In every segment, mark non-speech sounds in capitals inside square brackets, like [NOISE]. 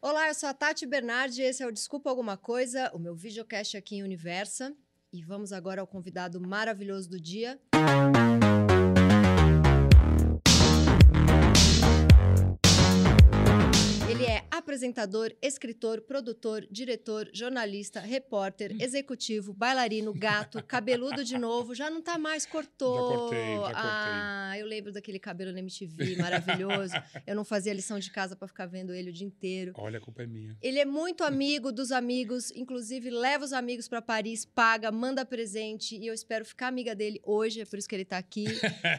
Olá, eu sou a Tati Bernardi, esse é o Desculpa Alguma Coisa, o meu videocast aqui em Universa. E vamos agora ao convidado maravilhoso do dia. Ele apresentador, escritor, produtor, diretor, jornalista, repórter, executivo, bailarino, gato, [LAUGHS] cabeludo de novo. Já não tá mais, cortou. Já cortei, já cortei. Ah, eu lembro daquele cabelo na MTV, maravilhoso. eu não fazia lição de casa para ficar vendo ele o dia inteiro. Olha, a culpa é minha. Ele é muito amigo dos amigos, inclusive leva os amigos para Paris, paga, manda presente e eu espero ficar amiga dele hoje, é por isso que ele tá aqui.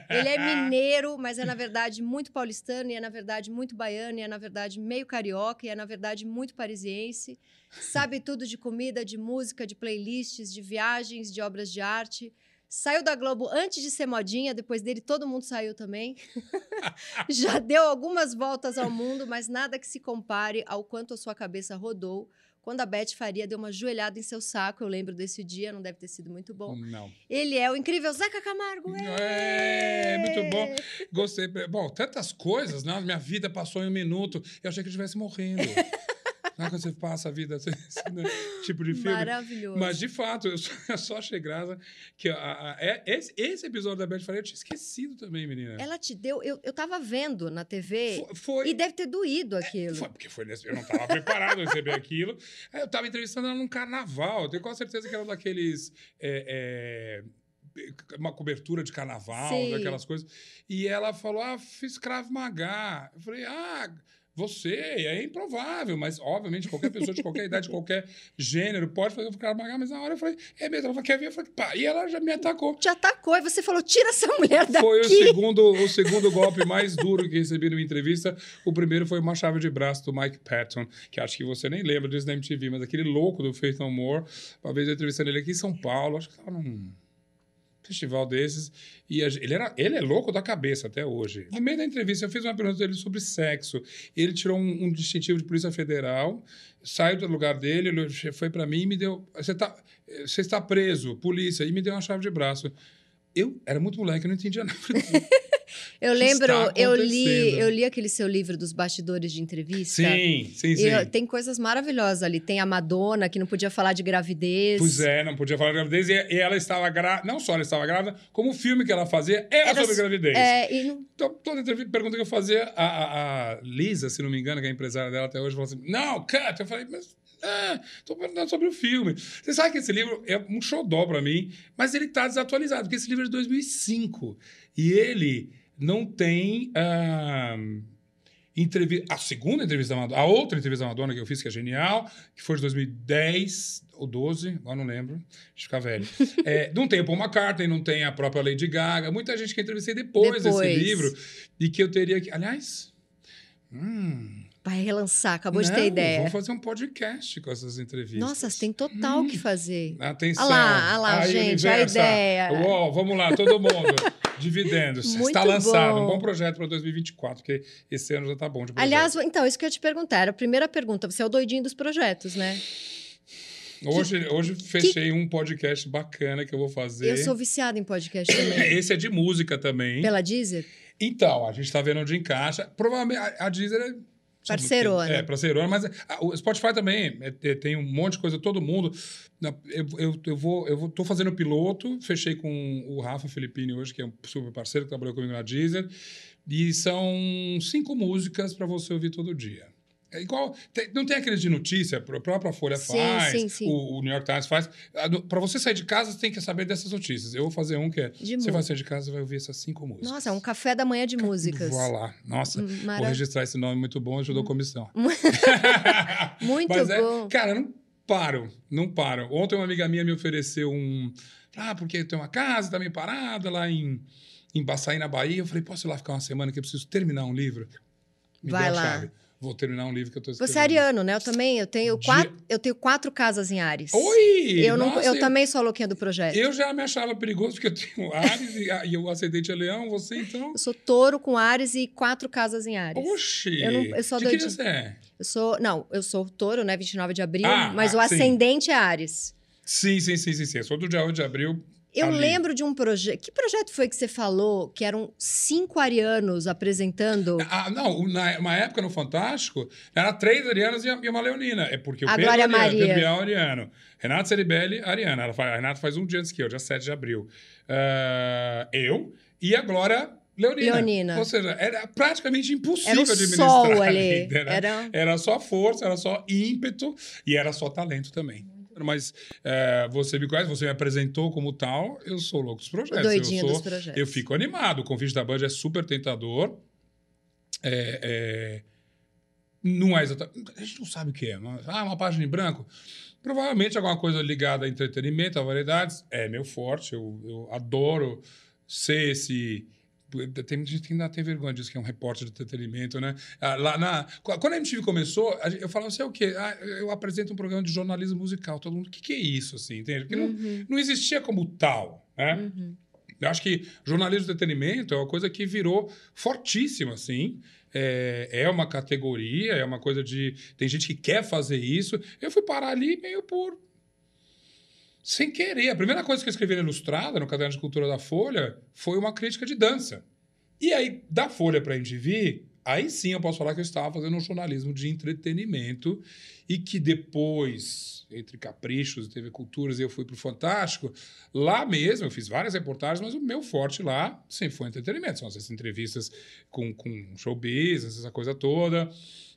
ele é mineiro, mas é na verdade muito paulistano e é na verdade muito baiano e é na verdade meio carioca e é na verdade muito parisiense. Sabe [LAUGHS] tudo de comida, de música, de playlists, de viagens, de obras de arte. Saiu da Globo antes de ser modinha, depois dele todo mundo saiu também. [LAUGHS] Já deu algumas voltas ao mundo, mas nada que se compare ao quanto a sua cabeça rodou quando a Beth Faria deu uma joelhada em seu saco. Eu lembro desse dia, não deve ter sido muito bom. Não. Ele é o incrível Zeca Camargo. É, muito bom. Gostei. Bom, tantas coisas, né? Minha vida passou em um minuto. Eu achei que eu estivesse morrendo. [LAUGHS] Sabe quando você passa a vida [LAUGHS] assim, né? tipo de filme? Maravilhoso. Mas, de fato, eu só, eu só achei graça que a, a, é, esse, esse episódio da Beth Faria eu tinha esquecido também, menina. Ela te deu. Eu, eu tava vendo na TV Foi, foi- e deve ter doído aquilo. Foi, porque foi nesse, eu não estava preparado a receber aquilo. Aí Eu estava entrevistando ela num carnaval. Eu tenho quase certeza que era daqueles. é, é, uma cobertura de carnaval, Sim. daquelas coisas. E ela falou: Ah, fiz Krav Maga. Eu falei: Ah. Você é improvável, mas obviamente qualquer pessoa de qualquer idade, de [LAUGHS] qualquer gênero pode fazer o Krav Maga, mas na hora eu falei, é mesmo, ela falou, quer ver? Eu falei, pá, e ela já me atacou. Te atacou e você falou: tira essa mulher daqui. Foi o segundo, o segundo golpe mais duro que recebi numa entrevista. O primeiro foi uma chave de braço do Mike Patton, que acho que você nem lembra disso na MTV, mas aquele louco do Faith No More. Uma vez eu entrevistando ele aqui em São Paulo, acho que estava num festival desses. E ele, era, ele é louco da cabeça até hoje. No meio da entrevista, eu fiz uma pergunta dele sobre sexo. Ele tirou um, um distintivo de Polícia Federal, saiu do lugar dele, ele foi para mim e me deu. Você, tá, você está preso, polícia, e me deu uma chave de braço. Eu era muito moleque, eu não entendia nada. [LAUGHS] Eu lembro, eu li, eu li aquele seu livro dos bastidores de entrevista. Sim, sim, sim. eu- tem coisas maravilhosas ali. Tem a Madonna, que não podia falar de gravidez. Pois é, não podia falar de gravidez. E, e ela estava grávida, não só ela estava grávida, como o filme que ela fazia era, Era sobre so- gravidez. É, e não- Então, toda entrevista, pergunta que eu fazia, a, a- a Lisa, se não me engano, que é a empresária dela até hoje, falou assim: não, cut. Eu falei, mas. Ah, tô perguntando sobre o filme. Você sabe que esse livro é um xodó pra mim, mas ele tá desatualizado, porque esse livro é de 2005. E ele não tem. ah, entrevi- a segunda entrevista da Madonna, a outra entrevista da Madonna que eu fiz, que é genial, que foi de 2010 ou 12, agora não lembro, deixa eu ficar velho. É, não tem o Paul McCartney, não tem a própria Lady Gaga, muita gente que eu entrevistei depois, Depois. desse livro, e que eu teria que. Aliás. Hum, vai relançar, acabou de não, ter ideia. Vamos fazer um podcast com essas entrevistas. Nossa, tem total o que fazer. Atenção. Olha lá, olha lá, Aí, gente, a ideia. Uou, vamos lá, todo mundo. [LAUGHS] Dividendos. Muito Está lançado. bom. Um bom projeto para 2024, porque esse ano já tá bom de projeto. Aliás, então, isso que eu ia te perguntar. Era a primeira pergunta. Você é o doidinho dos projetos, né? hoje, hoje fechei um podcast bacana que eu vou fazer. Eu sou viciada em podcast também. [COUGHS] Esse é de música também. Pela Deezer? Então, a gente está vendo onde encaixa. Provavelmente a, a Deezer é. Parceirona. É, parceirona, mas a- o Spotify também é- é- tem um monte de coisa, todo mundo. Eu, eu, eu vou, eu vou, tô fazendo o piloto, fechei com o Rafa Filippini hoje, que é um super parceiro que trabalhou comigo na Deezer. E são cinco músicas para você ouvir todo dia. É igual. tem- não tem aqueles de notícia, a própria Folha Sim, faz, sim, sim. O, o New York Times faz. Para você sair de casa, você tem que saber dessas notícias. Eu vou fazer um que é. De você vai sair de casa e vai ouvir essas cinco músicas. Nossa, é um café da manhã de músicas. Vou lá. Nossa, Hum, vou mara- Hum. registrar esse nome muito bom, ajudou a comissão. [LAUGHS] Muito Mas é- bom. cara, não paro, não paro. Ontem uma amiga minha me ofereceu um. Ah, porque tem uma casa, tá meio parada lá em, em Baçaí, na Bahia. Eu falei, posso ir lá ficar uma semana que eu preciso terminar um livro? Me Vai lá. chave. Vou terminar um livro que eu tô escrevendo. Você é ariano, né? Eu também. Eu tenho, Dia- quatro, eu tenho quatro casas em Ares. Oi! Eu, não, Nossa, eu também sou a louquinha do projeto. Eu... Eu já me achava perigoso porque eu tenho [LAUGHS] Ares e, e o ascendente é leão, você então. sou touro com Ares e quatro casas em Ares. Oxi! Eu não- eu sou De que doidinha. você é? Eu sou. Não, eu sou touro, né? 29 de abril, Ah, mas ah, o sim. ascendente é Ares. Sim, sim, sim, sim, sim. Eu sou do dia 8 de abril, Eu ali. lembro de um projeto. Que projeto foi que você falou que eram cinco arianos apresentando? Ah, não, na, uma época no Fantástico, era três Arianas e uma Leonina. É porque o A Pedro Glória Ariano, Maria. Pedro Bial Ariano, Renato Ceribelli, Ariana. Ela faz, a Renata faz um dia antes que eu, dia 7 de abril. Ah, eu e a Glória Leonina. Leonina. Ou seja, era praticamente impossível Era o administrar sol ali. né? Era... Era só força, era só ímpeto e era só talento também. Mas é, você me conhece, você me apresentou como tal, eu sou louco dos projetos. doidinho eu sou, dos projetos. eu fico animado. O convite da Band é super tentador. É, é, não é exatamente. A gente não sabe o que é. Mas, ah, uma página em branco. Provavelmente alguma coisa ligada a entretenimento, a variedades. É meu forte. Eu, eu adoro ser esse. Tem gente que ainda tem vergonha disso, que é um repórter de entretenimento, né? Ah, Lá na, quando a MTV começou, eu falava, você é o quê? Ah, eu apresento um programa de jornalismo musical. Todo mundo, o que, que é isso, assim? Entende? Porque não, Uhum, não existia como tal, né? uhum. Eu acho que jornalismo de entretenimento é uma coisa que virou fortíssima, assim. É, é uma categoria, é uma coisa de. Tem gente que quer fazer isso. Eu fui parar ali meio por. Sem querer. A primeira coisa que eu escrevi na Ilustrada, no Caderno de Cultura da Folha, foi uma crítica de dança. E aí, da Folha para a MTV, aí sim eu posso falar que eu estava fazendo um jornalismo de entretenimento e que depois, entre caprichos e TV Culturas, eu fui para o Fantástico. Lá mesmo, eu fiz várias reportagens, mas o meu forte lá sempre foi entretenimento. São essas entrevistas com, com showbiz, essa coisa toda,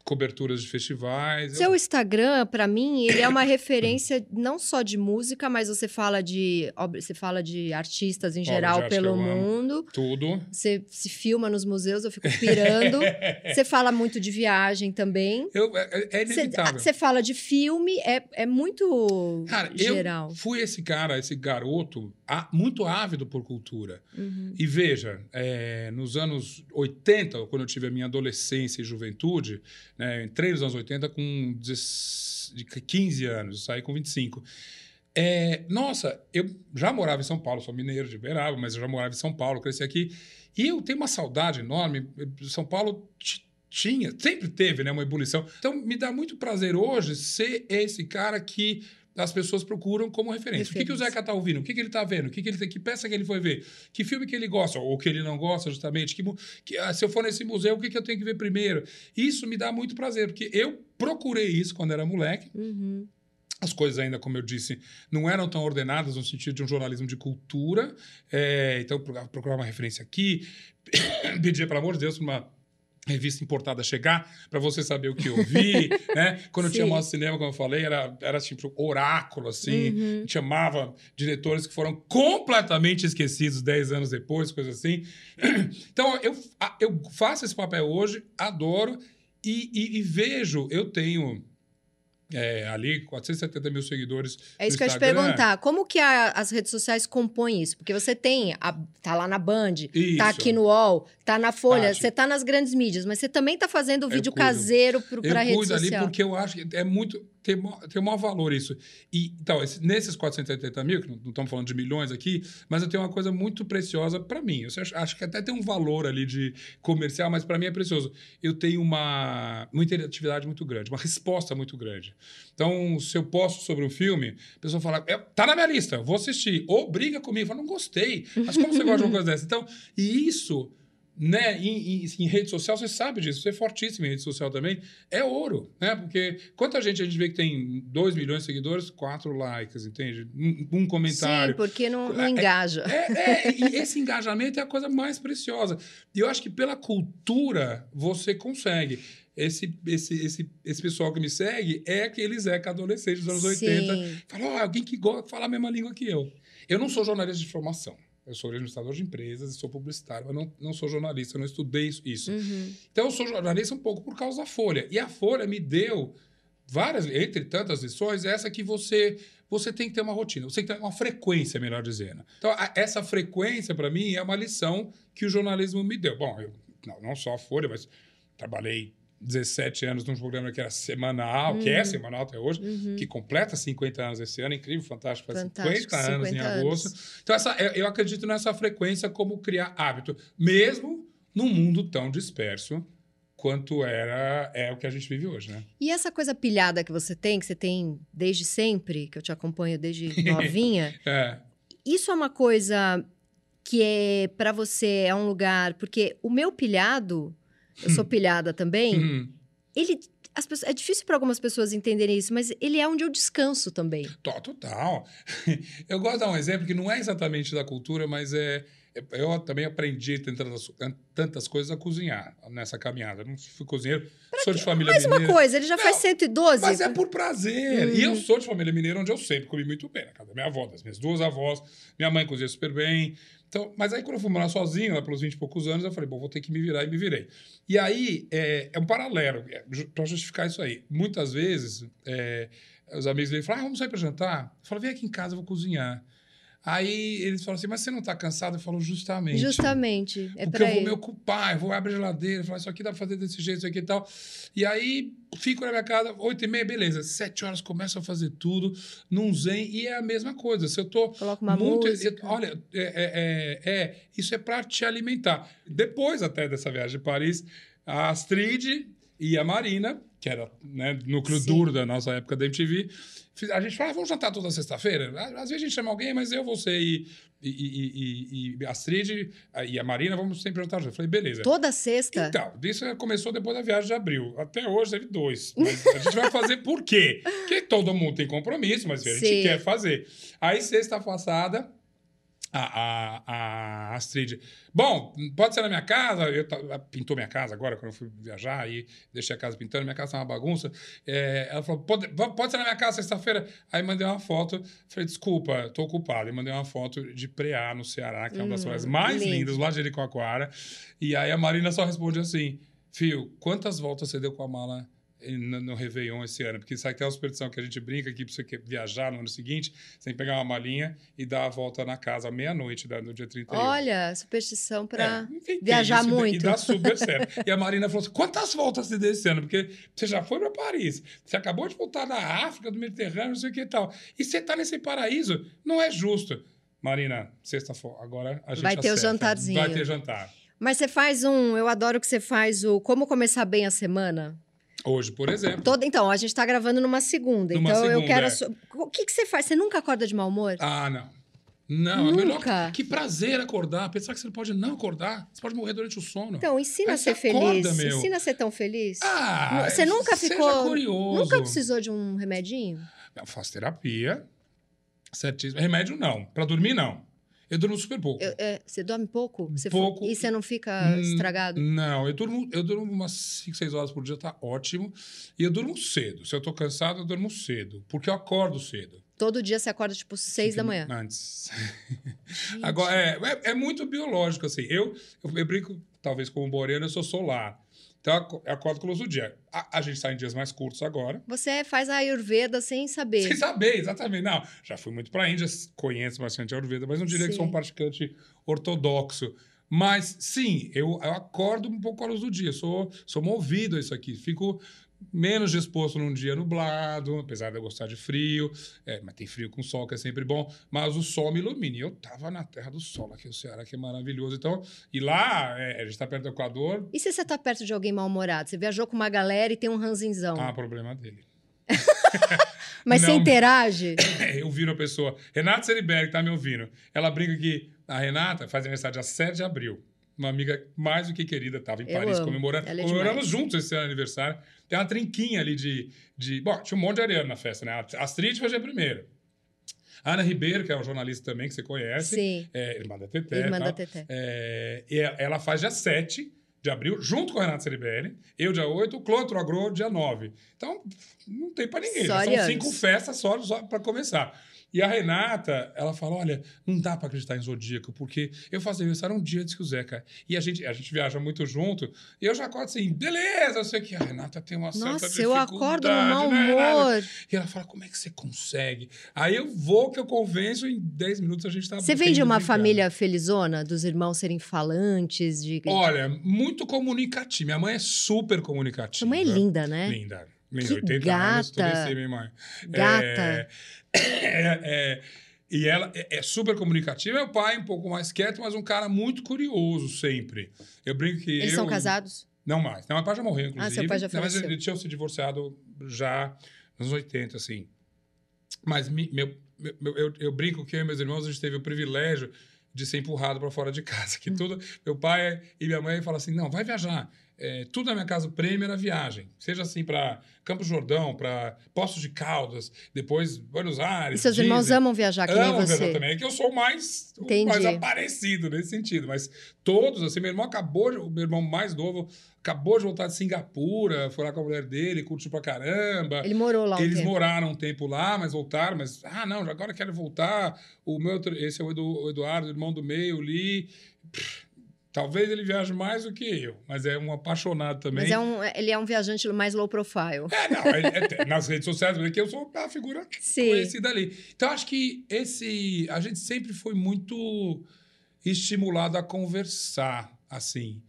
coberturas de festivais. Seu Instagram, pra mim, ele é uma [COUGHS] referência não só de música, mas você fala de você fala de artistas em geral arte pelo mundo. Tudo. Você se filma nos museus, eu fico pirando. [LAUGHS] você fala muito de viagem também. Eu, é, é Você inevitável. você fala de filme, é, é muito Cara, geral. eu fui esse cara, esse garoto, muito ávido por cultura. Uhum. E veja, é, nos anos 80, quando eu tive a minha adolescência e juventude, né, eu entrei nos anos 80 com 10 de 15 anos, saí com 25. É, nossa, eu já morava em São Paulo, sou mineiro de Uberaba, mas eu já morava em São Paulo, cresci aqui. E eu tenho uma saudade enorme. São Paulo ti- tinha, sempre teve né, uma ebulição. Então, me dá muito prazer hoje ser esse cara que as pessoas procuram como referência. O que, que o Referência. Zeca tá ouvindo? O que, que ele tá vendo? O que, que, ele, tem- que peça que ele foi ver? Que filme que ele gosta? Ou que ele não gosta, justamente? Que, que, ah, se eu for nesse museu, o que, que eu tenho que ver primeiro? Isso me dá muito prazer, porque eu procurei isso quando era moleque. Uhum. As coisas ainda, como eu disse, não eram tão ordenadas no sentido de um jornalismo de cultura. É, então, pro- procurar uma referência aqui, [COUGHS] pedir, pelo amor de Deus, uma revista importada chegar para você saber o que eu vi, [LAUGHS] né? Quando eu tinha Sim. mostra cinema, como eu falei, era, era tipo oráculo, assim. Uhum. A gente chamava diretores que foram completamente esquecidos 10 anos depois, coisa assim. [CLEARS THROAT] Então, eu, eu faço esse papel hoje, adoro e, e- e vejo, eu tenho é, ali 470 mil seguidores É isso que eu ia te perguntar. Como que a- as redes sociais compõem isso? Porque você tem, a- tá lá na Band, Isso. tá aqui no UOL, tá na Folha, você tá nas grandes mídias, mas você também tá fazendo vídeo caseiro Eu pra rede cuido ali social. porque eu acho que é muito. Tem, tem o maior valor isso. E, então, esse- nesses 480 mil, que não, não estamos falando de milhões aqui, mas eu tenho uma coisa muito preciosa para mim. Eu acho, acho que até tem um valor ali de comercial, mas para mim é precioso. Eu tenho uma, uma interatividade muito grande, uma resposta muito grande. Então, se eu posto sobre um filme, a pessoa fala, "É, tá na minha lista, vou assistir. Ou briga comigo, fala, não gostei. Mas como você gosta de uma coisa dessa? Então, e isso né, em, em- em rede social, você sabe disso, você é fortíssimo em rede social também, é ouro, né? Porque quanta gente a gente vê que tem 2 milhões de seguidores, quatro likes, entende? Um, um comentário. Sim, porque não, não É- engaja. É, é, e esse engajamento é a coisa mais preciosa. E eu acho que pela cultura você consegue. Esse, esse, esse, esse pessoal que me segue é aquele Zeca adolescente dos anos 80. Sim. Fala, ó, alguém que gosta, fala a mesma língua que eu. Eu não sou jornalista de formação. Eu sou administrador de empresas e sou publicitário, mas não, não sou jornalista, eu não estudei isso- isso. Uhum. Então, eu sou jornalista um pouco por causa da Folha. E a Folha me deu várias, entre tantas lições, essa que você você tem que ter uma rotina, você tem que ter uma frequência, melhor dizendo. Então, a- essa frequência, para mim, é uma lição que o jornalismo me deu. Bom, eu não, não só a Folha, mas trabalhei 17 anos num programa que era semanal, que é Uhum. semanal até hoje, Uhum. que completa 50 anos esse ano, incrível, fantástico, faz Fantástico, 50 anos 50 em agosto. Então, essa, eu eu acredito nessa frequência como criar hábito, mesmo num mundo tão disperso quanto era é o que a gente vive hoje, né? E essa coisa pilhada que você tem, que você tem desde sempre, que eu te acompanho desde [LAUGHS] novinha, É, isso é uma coisa que é para você é um lugar, porque o meu pilhado, eu sou pilhada também, Hum, ele as pessoas, é difícil para algumas pessoas entenderem isso, mas ele é onde eu descanso também. to- total. [LAUGHS] Eu gosto de dar um exemplo que não é exatamente da cultura, mas é. é- Eu também aprendi tantas, tantas coisas a cozinhar nessa caminhada. Eu não fui cozinheiro, sou de família Mais uma mineira. coisa, ele já faz Não, 112. Mas é por prazer. Uhum. E eu sou de família mineira, onde eu sempre comi muito bem. Na casa da minha avó, das minhas duas avós. Minha mãe cozinha super bem. Então, mas aí, quando eu fui morar sozinho, lá pelos 20 e poucos anos, eu falei, bom, vou ter que me virar e me virei. E aí, é, é um paralelo, é, pra justificar isso aí. Muitas vezes, é, os amigos vêm e falam, ah, vamos sair pra jantar? Eu falo, vem aqui em casa, eu vou cozinhar. Aí eles falam assim, mas você não tá cansado? Eu falo, justamente. Justamente. É Porque eu vou ele. me ocupar, eu vou abrir a geladeira, falar, isso aqui dá pra fazer desse jeito, isso aqui e tal. E aí, fico na minha casa, oito e meia, beleza. Sete horas começo a fazer tudo, num zen, e é a mesma coisa. Se eu tô Coloca uma muito... música. Olha, é, é- é- é- isso é pra te alimentar. Depois até dessa viagem de Paris, a Astrid e a Marina, que era né, núcleo Sim. duro da nossa época da MTV, a gente fala, ah, vamos jantar toda sexta-feira? Às vezes a gente chama alguém, mas eu, você e, e, e, e, a Astrid e a Marina vamos sempre jantar juntos. Eu falei, beleza. Toda sexta. Então, isso começou depois da viagem de abril. Até hoje teve dois. [LAUGHS] Mas a gente vai fazer por quê? Porque todo mundo tem compromisso, mas a gente Sim. quer fazer. Aí, sexta passada, a, a, a Astrid. Bom, pode ser na minha casa. Eu, pintou minha casa agora, quando eu fui viajar, e deixei a casa pintando. Minha casa tá uma bagunça. É, ela falou: pode, pode ser na minha casa sexta-feira? Aí mandei uma foto. Falei: desculpa, tô ocupado. E mandei uma foto de Preá, no Ceará, que é uma das Hum, praias mais lindo. lindas, lá de Jericoacoara. E aí a Marina só responde assim: Fio, quantas voltas você deu com a mala no, no Réveillon esse ano? Porque sabe aquela superstição que a gente brinca aqui pra você que- viajar no ano seguinte, você tem que pegar uma malinha e dar a volta na casa à meia-noite da- no dia 31. Olha, superstição para. É, viajar isso muito. E dá super [LAUGHS] certo. e a Marina falou assim: quantas voltas você deu esse ano? Porque você já foi para Paris, você acabou de voltar da África, do Mediterrâneo, não sei o que e tal. E você tá nesse paraíso. Não é justo. Marina, sexta-feira, agora a gente Vai ter o jantarzinho. Vai ter jantar. Mas você faz um. Eu adoro que você faz o Como Começar Bem a Semana. Hoje, por exemplo. Toda, então, a gente tá gravando numa segunda. Numa então, eu segunda, quero. é. O que, que você faz? Você nunca acorda de mau humor? Ah, não. Não, é melhor. Nunca. Que prazer acordar. Pensar que você pode não acordar. Você pode morrer durante o sono. Então, ensina Aí a ser acorda, feliz. meu. Ensina a ser tão feliz. ah, Você nunca ficou- curioso. Nunca precisou de um remedinho? Eu faço terapia. Certíssimo. Remédio, não. Pra dormir, não. Eu durmo super pouco. Eu- é, você dorme pouco? Você Pouco. E você não fica Hum, estragado? Não, eu durmo, eu durmo umas 5, 6 horas por dia, tá ótimo. E eu durmo cedo. Se eu tô cansado, eu durmo cedo. Porque eu acordo cedo. Todo dia você acorda, tipo, seis da manhã. Antes. [LAUGHS] Agora, é, é, é muito biológico, assim. Eu, eu, eu brinco, talvez como boreano, eu sou solar. Então, eu acordo com luz do dia. A, a gente está em dias mais curtos agora. Você faz a Ayurveda sem saber. Sem saber, exatamente. Não, já fui muito para a Índia, conheço bastante a Ayurveda, mas não diria que sou um Sim. praticante ortodoxo. Mas, sim, eu, eu acordo um pouco à luz do dia. Sou, sou movido a isso aqui. Fico menos disposto num dia nublado, apesar de eu gostar de frio. É, mas tem frio com sol, que é sempre bom. Mas o sol me ilumina. E eu tava na terra do sol aqui, o Ceará, que é maravilhoso. Então, e lá, é, a gente está perto do Equador, E se você tá perto de alguém mal-humorado? Você viajou com uma galera e tem um ranzinzão. ah, problema dele. [LAUGHS] Mas você não. interage? [LAUGHS] eu viro a pessoa. Renata Seriberg tá me ouvindo. Ela brinca que a Renata faz aniversário dia 7 de abril. Uma amiga mais do que querida, estava em Eu Paris amo. comemorando. É Comemoramos juntos esse aniversário. Tem uma trinquinha ali de, de. Bom, tinha um monte de ariano na festa, né? A Astrid foi. A Ana Ribeiro, que é uma jornalista também que você conhece. Sim. É, irmã da Teté. Irmã tal. da Teté. É, e ela faz dia 7 de abril, junto com a Renata Ceribelli. Eu, dia 8, o Clotro Agro, dia 9. Então, não tem pra ninguém. Só Já São cinco festas só, só para começar. E a Renata, ela fala: olha, não dá pra acreditar em zodíaco, porque eu faço aniversário um dia antes que o Zeca. E a gente, a gente viaja muito junto, e eu já acordo assim, beleza, eu sei que a Renata tem uma certa Nossa, eu acordo no dificuldade, mau né, humor. E ela fala: como é que você consegue? Aí eu vou, que eu convenço, em 10 minutos a gente tá Você vem de uma família felizona, dos irmãos serem falantes, de. Olha, muito comunicativa. Minha mãe é super comunicativa. Sua mãe é linda, né? Linda. Que 80 anos, tudo gata. si, minha mãe. Gata. É, é, é, e ela é, é super comunicativa. Meu pai um pouco mais quieto, mas um cara muito curioso sempre. Eu brinco que Eles eu... são casados? Não mais. Não, meu pai já morreu, inclusive. Ah, seu pai já Não, Mas ele tinha se divorciado já nos anos 80, assim. Mas mi- meu, eu, eu, eu brinco que eu e meus irmãos, a gente teve o privilégio de ser empurrado para fora de casa. Que tudo, meu pai e minha mãe falam assim: não, vai viajar. É, tudo na minha casa, prêmio era viagem. Seja assim para Campos Jordão, para Poços de Caldas, depois Buenos Aires. E seus Disney. irmãos amam viajar que Amam nem viajar você. também. É que eu sou o mais, Entendi. mais aparecido nesse sentido. Mas todos, assim, meu irmão acabou, de- o meu irmão mais novo, acabou de voltar de Singapura, foi lá com a mulher dele, curtiu pra caramba. Ele morou lá um Eles tempo. moraram um tempo lá, mas voltaram, mas ah, não, agora quero voltar. O meu, esse é o, Edu- o Eduardo, irmão do meio, o Li. Pff, Talvez ele viaje mais do que eu, mas é um apaixonado também. Mas é um, ele é um viajante mais low profile. É, não, é- é- nas redes sociais, porque eu sou a figura [LAUGHS] Sim. conhecida ali. Então, acho que esse. A gente sempre foi muito estimulado a conversar, assim.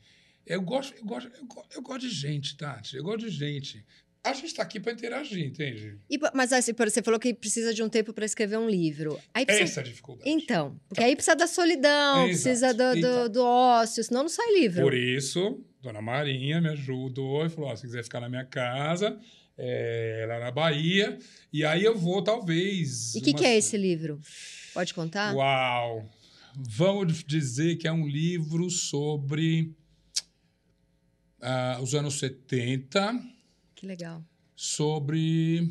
Eu gosto, eu gosto, eu gosto, eu gosto de gente, Tati. Eu gosto de gente. A gente está aqui para interagir, entende? E, mas assim, você falou que precisa de um tempo para escrever um livro. Aí precisa... Essa é a dificuldade. Então, porque aí precisa da solidão, precisa do, do, exato. do ócio, senão não sai livro. Por isso, Dona Marinha me ajudou e falou: se quiser ficar na minha casa, é, lá na Bahia, e aí eu vou, talvez. E o que, umas- que é esse livro? Pode contar? Uau! Vamos dizer que é um livro sobre ah, os anos 70, Que legal. sobre.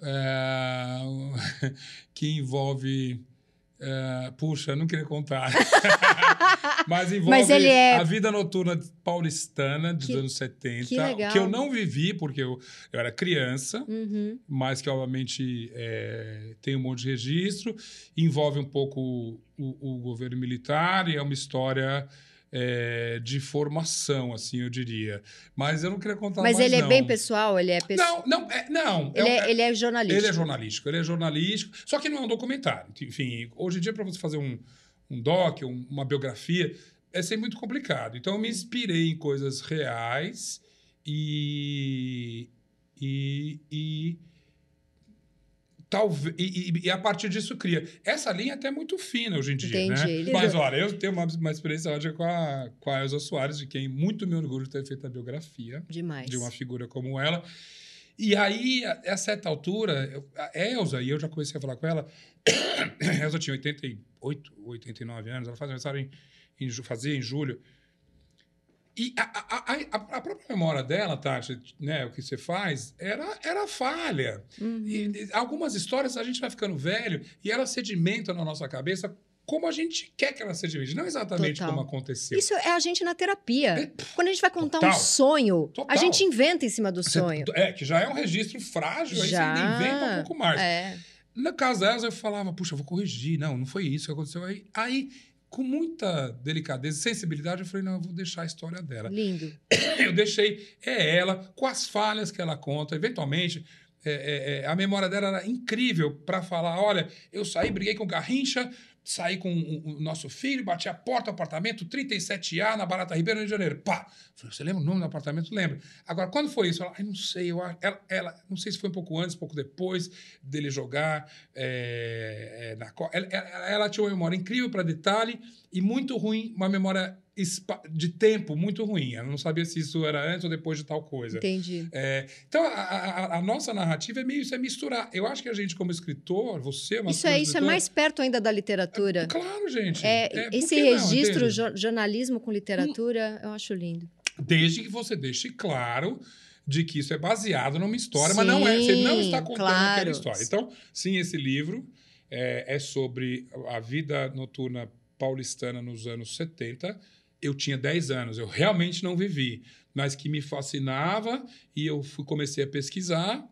ah, [LAUGHS] que envolve. ah, puxa, não queria contar. [LAUGHS] Mas envolve Mas é- a vida noturna paulistana dos Que- anos 70. que legal. eu não vivi, porque eu, eu era criança Uhum. mas que obviamente é, tem um monte de registro, envolve um pouco o, o governo militar e é uma história é, de formação, assim, eu diria. Mas eu não queria contar Mas mais, ele é não. bem pessoal, ele é pessoal. Não, não, é, não. Ele, é- é, ele é jornalista. ele é jornalístico, ele é jornalístico, só que não é um documentário. Enfim, hoje em dia, para você fazer um, um doc, um- uma biografia, é sempre muito complicado. Então, eu me inspirei em coisas reais e. e, e Talvez, e, e- a partir disso cria. Essa linha é até muito fina hoje em dia, Entendi. né? Mas olha, eu tenho uma, uma experiência ótima com a, com a Elza Soares, de quem muito me orgulho de ter feito a biografia Demais. de uma figura como ela. E aí, a, a certa altura, eu- a Elza, e eu já comecei a falar com ela, [COUGHS] a Elza tinha 88, 89 anos, ela faz aniversário em, em, fazia em julho. E a, a, a, a- própria memória dela, Tati, né, o que você faz, era, era falha. Uhum. E, algumas histórias a gente vai ficando velho e elas sedimentam na nossa cabeça como a gente quer que elas sedimentem, não exatamente Total. como aconteceu. Isso é a gente na terapia. Quando a gente vai contar um Total. sonho, Total. a gente inventa em cima do Você- sonho. É, que já é um registro frágil, aí Já. você ainda inventa um pouco mais. É. No caso delas, eu falava, puxa, eu vou corrigir. Não, não foi isso que aconteceu. Aí, aí com muita delicadeza e sensibilidade, eu falei, não, eu vou deixar a história dela. Lindo. [COUGHS] Eu deixei, é ela, com as falhas que ela conta. Eventualmente, é, é, é, a memória dela era incrível para falar, olha, eu saí, briguei com o Garrincha, saí com o, nosso filho, bati a porta do apartamento, 37A, na Barata Ribeiro, Rio de Janeiro. Pá! Falei, você lembra o nome do apartamento? Lembro. Agora, quando foi isso? Ela, não sei, eu, ela, ela- não sei se foi um pouco antes, um pouco depois dele jogar é, é, na Co- ela, ela- ela tinha uma memória incrível para detalhe e muito ruim, uma memória de tempo muito ruim. Ela não sabia se isso era antes ou depois de tal coisa. Entendi. É, então, a, a- a nossa narrativa é meio isso, é misturar. Eu acho que a gente, como escritor, você, é uma Isso é, isso é mais perto ainda da literatura. Claro, gente. É, É, esse não, registro, jo- jornalismo com literatura, eu acho lindo. Desde que você deixe claro de que isso é baseado numa história, mas não é. Você não está Sim, contando claro. aquela história. Então, sim, esse livro é, é sobre a vida noturna paulistana nos anos 70. Eu tinha 10 anos, eu realmente não vivi, mas que me fascinava e eu fui, comecei a pesquisar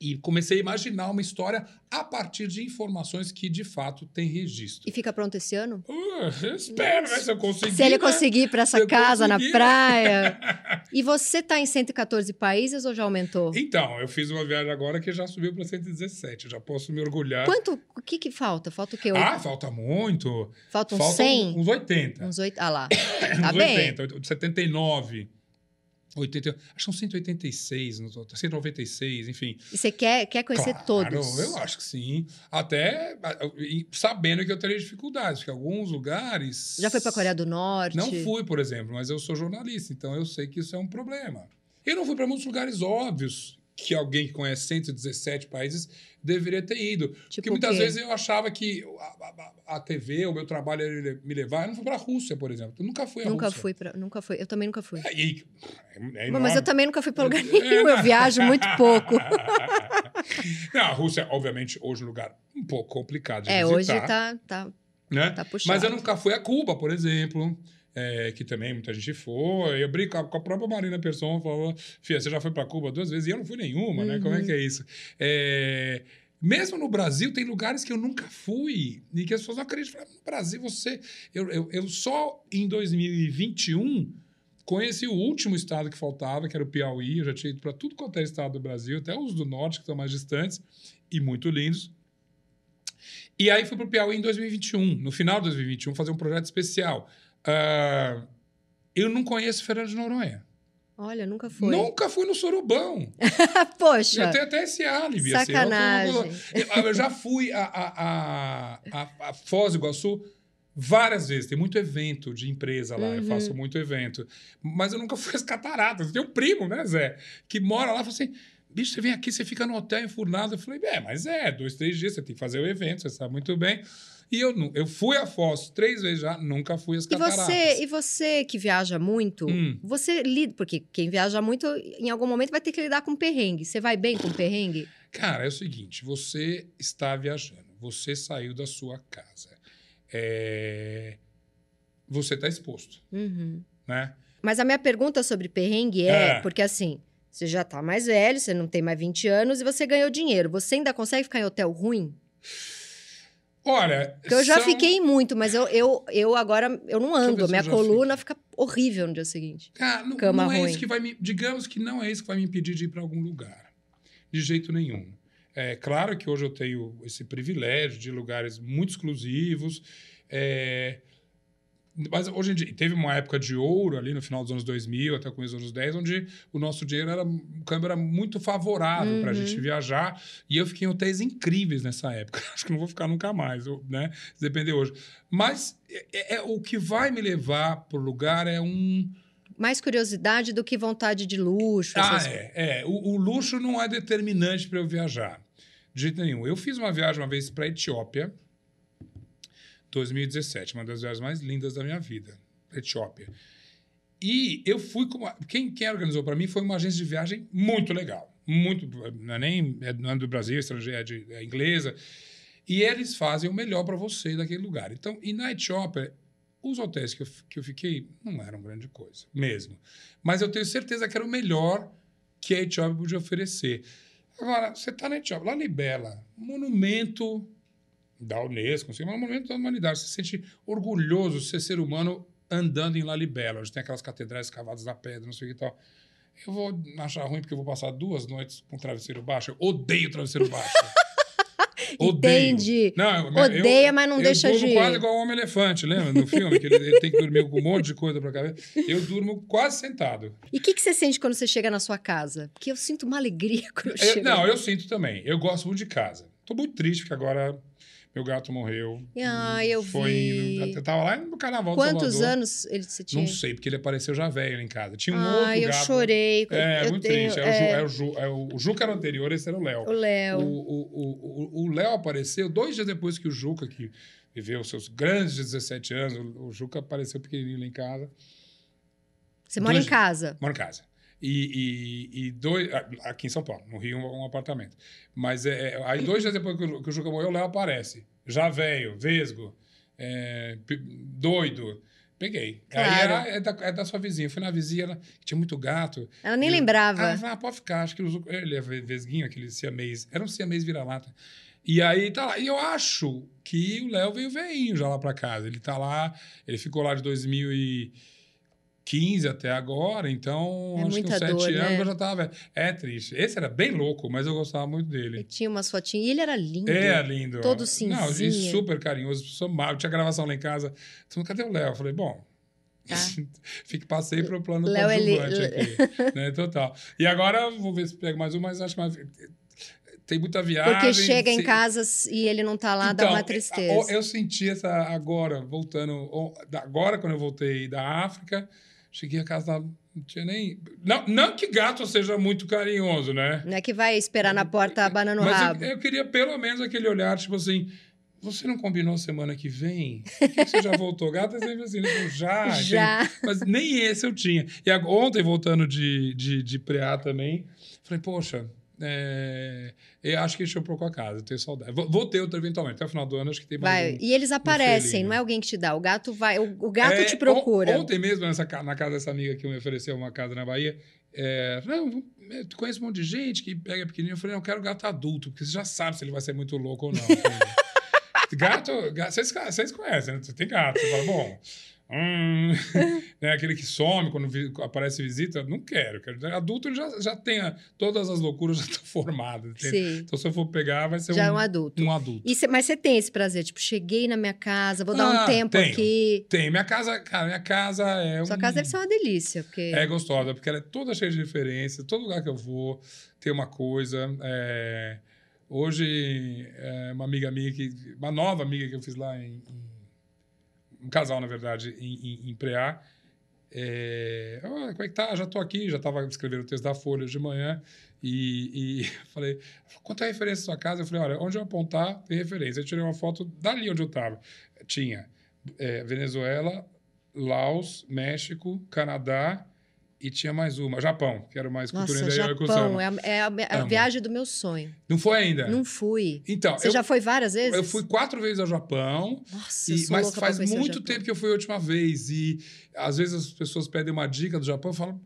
e comecei a imaginar uma história a partir de informações que de fato têm registro. E fica pronto esse ano? Uh, espero, né? Se eu conseguir. Se ele né? conseguir ir para essa casa na praia. [LAUGHS] E você tá em 114 países ou já aumentou? Então, eu fiz uma viagem agora que já subiu para 117. Eu já posso me orgulhar. Quanto? O que que falta? Falta o quê? Ah, falta muito. falta uns falta 100? uns 80. Uns 8? Ah lá. [COUGHS] uns Tá bem. 80, 79. 80, acho que são 186, no total, 196, enfim. E você quer, quer conhecer Claro, todos? Eu acho que sim. Até sabendo que eu teria dificuldades, porque alguns lugares. Já foi para Coreia do Norte? Não fui, por exemplo, mas eu sou jornalista, então eu sei que isso é um problema. Eu não fui para muitos lugares óbvios que alguém que conhece 117 países deveria ter ido. Tipo Porque muitas vezes eu achava que a, a- a TV, o meu trabalho ia me levar. Eu não fui para a Rússia, por exemplo. Eu nunca fui à Nunca Rússia. fui pra, nunca fui. Eu também nunca fui. É, e- é Bom, mas eu também nunca fui pra lugar É, nenhum. Eu não. viajo muito [LAUGHS] pouco. não, a Rússia, obviamente, hoje é um lugar um pouco complicado de É, visitar. hoje tá, tá, né? tá puxado. Mas eu nunca fui a Cuba, por exemplo, é, que também muita gente foi. Eu brinco com a própria Marina Persson, falava, Fia, você já foi para Cuba duas vezes? E eu não fui nenhuma, né? Como é Uhum. que é isso? É, mesmo no Brasil, tem lugares que eu nunca fui e que as pessoas não acreditam. No Brasil, você... Eu, eu, eu só em 2021 conheci o último estado que faltava, que era o Piauí. Eu já tinha ido para tudo quanto é estado do Brasil, até os do norte, que estão mais distantes e muito lindos. E aí fui para o Piauí em 2021, no final de 2021, fazer um projeto especial. Ah, eu não conheço Fernando de Noronha. Olha, nunca fui. Nunca fui no Sorobão. [LAUGHS] Poxa, Eu tenho até esse álibi. assim, eu- sacanagem. eu, eu já fui a, a, a, a, Foz do Iguaçu várias vezes. Tem muito evento de empresa lá. Eu Uhum. faço muito evento. Mas eu nunca fui às cataratas. Tem um primo, né, Zé? Que mora lá e falou assim... Bicho, você vem aqui, você fica no hotel enfurnado. Eu falei, é, mas é, dois, três dias, você tem que fazer o evento, você sabe muito bem. E eu, eu fui a Foz três vezes já, nunca fui às E cataratas. você, e você que viaja muito, Hum. você lida, porque quem viaja muito, em algum momento vai ter que lidar com perrengue. Você vai bem com perrengue? Cara, é o seguinte: você está viajando, você saiu da sua casa, é, você está exposto, Uhum. né? Mas a minha pergunta sobre perrengue é, É. porque assim, você já tá mais velho, você não tem mais 20 anos e você ganhou dinheiro. Você ainda consegue ficar em hotel ruim? Olha, eu já são- fiquei muito, mas eu, eu, eu agora eu não ando. Minha coluna fica horrível no dia seguinte. Cara, não, cama não é ruim. isso que vai me. Digamos que não é isso que vai me impedir de ir para algum lugar. De jeito nenhum. É claro que hoje eu tenho esse privilégio de lugares muito exclusivos. é, mas hoje em dia, teve uma época de ouro ali no final dos anos 2000, até o começo dos anos 10, onde o nosso dinheiro era, o câmbio era muito favorável para a Uhum. gente viajar. E eu fiquei em hotéis incríveis nessa época. [LAUGHS] Acho que não vou ficar nunca mais, eu- né? Se depender hoje. Mas é- é- o que vai me levar para o lugar é um. Mais curiosidade do que vontade de luxo. Ah, essas é. é. O, o luxo não é determinante para eu viajar. De jeito nenhum. Eu fiz uma viagem uma vez para a Etiópia, 2017, uma das viagens mais lindas da minha vida, Etiópia. E eu fui com uma, quem, quem organizou para mim foi uma agência de viagem muito legal. Muito, não é nem é, não é do Brasil, é estrangeira, é, de, é inglesa. E eles fazem o melhor para você daquele lugar. Então, e na Etiópia, os hotéis que eu, que eu fiquei não eram grande coisa, mesmo. Mas eu tenho certeza que era o melhor que a Etiópia podia oferecer. Agora, você está na Etiópia, Lalibela, um monumento da Unesco, assim, um monumento da humanidade. Você se sente orgulhoso de ser ser humano andando em Lalibela, onde tem aquelas catedrais cavadas na pedra, não sei o que tal. Eu vou achar ruim porque eu vou passar duas noites com travesseiro baixo. Eu odeio travesseiro baixo. [LAUGHS] Odeio. Entendi. Não, eu- Odeia, eu- mas não eu deixa durmo de- quase igual o Homem-Elefante, lembra? No filme, que ele, ele tem que dormir com um monte de coisa pra cabeça. Eu durmo quase sentado. E o que, que você sente quando você chega na sua casa? Porque eu sinto uma alegria [LAUGHS] quando eu Eu- chego. não, eu sinto também. Eu gosto muito de casa. Tô muito triste porque agora meu gato morreu. Ah, eu Foi vi. indo- Eu tava lá no carnaval Quantos Salvador. anos ele você tinha? Não sei, porque ele apareceu já velho em casa. Tinha um ah, outro eu gato. chorei. É, eu muito tenho, triste. É, o Ju- é o Ju- é o- o Juca era o anterior, esse era o Léo. O Léo. O- Léo apareceu dois dias depois que o Juca, que viveu os seus grandes 17 anos, o- o Juca apareceu pequenininho lá em casa. Você mora dois- em casa. Moro em casa. E, e, e dois. ah, Aqui em São Paulo, no Rio, um, um apartamento. Mas é, é, aí, dois dias depois que o, que o Juca morreu, o Léo aparece. Já velho, vesgo, é, doido. Peguei. Aí Claro. era, é, da, é da sua vizinha. Eu fui na vizinha, ela tinha muito gato. Ela nem Eu- lembrava. Eu falei, ah, pode ficar. Acho que o Zuca- ele é ve- vesguinho, aquele siamês. Era um siamês vira-lata. E aí tá lá. E eu acho que o Léo veio veinho já lá pra casa. Ele tá lá, ele ficou lá de 2015 até agora, então É acho que uns sete dor, anos né? eu já tava velho. É triste. Esse era bem louco, mas eu gostava muito Ele dele. tinha umas fotinhas. E ele era lindo. É lindo. Todo Não, e super carinhoso. Mal. Tinha gravação lá em casa. Então, cadê o Léo? Eu falei, bom, Tá. [LAUGHS] Fique, passei para o plano Léo, ele- coadjuvante [LAUGHS] aqui. né, total. E agora, vou ver se pego mais um, mas acho que mais... tem muita viagem. Porque chega em se- casa e ele não tá lá, dá Então, uma é, tristeza. Eu senti essa agora, voltando... Agora, quando eu voltei da África, Cheguei a casa, não tinha nem. Não, não que gato seja muito carinhoso, né? Não é que vai esperar na porta a banana no rabo. eu, eu queria pelo menos aquele olhar, tipo assim. Você não combinou semana que vem? Por que você já voltou? Gato é sempre assim, já. [LAUGHS] Já. Mas nem esse eu tinha. E ontem, voltando de, de, de preá também, falei, poxa, é, eu acho que encheu um pouco a casa, eu tenho saudade. Vou, vou ter outra eventualmente, até o final do ano, acho que tem mais Vai. um. E eles aparecem, felinho. não é alguém que te dá. O gato vai. O, o gato É, te procura. on- Ontem mesmo, nessa, na casa dessa amiga que me ofereceu uma casa na Bahia, é, não, é, tu conhece um monte de gente que pega pequenininho. Eu falei, não, eu quero gato adulto, porque você já sabe se ele vai ser muito louco ou não. Gato, gato vocês, vocês conhecem, né? Você tem gato. Você fala, bom. Hum, [LAUGHS] [LAUGHS] né, aquele que some quando vi- aparece visita, não quero. quero adulto ele já, já tem a- todas as loucuras [LAUGHS] já estão formadas. Então, se eu for pegar, vai ser Já é um, um adulto. um adulto. Cê- mas você tem esse prazer, tipo, cheguei na minha casa, vou dar um Ah, tempo tenho. aqui. Tem. Minha casa, cara, minha casa é Sua um- casa deve ser uma delícia, porque. É gostosa, porque ela é toda cheia de referências. Todo lugar que eu vou tem uma coisa. é, Hoje, é, uma amiga minha, que, uma nova amiga que eu fiz lá em. em- um casal, na verdade, em, em, em Preá. É, "Ah, como é que tá? Já tô aqui, já estava escrevendo o texto da Folha de manhã. E, e [LAUGHS] falei, quanto é a referência da sua casa? Eu falei, olha, onde eu apontar tem referência. Eu tirei uma foto dali onde eu estava. Tinha é, Venezuela, Laos, México, Canadá e tinha mais uma, Japão, que era mais cultura Nossa, Japão, Kusama. é a, é a- é a viagem do meu sonho. Não foi ainda? Não fui. Então, Você eu, já foi várias vezes? eu fui quatro vezes ao Japão, Nossa, e- mas faz muito tempo que eu fui a última vez. E às vezes as pessoas pedem uma dica do Japão e falam,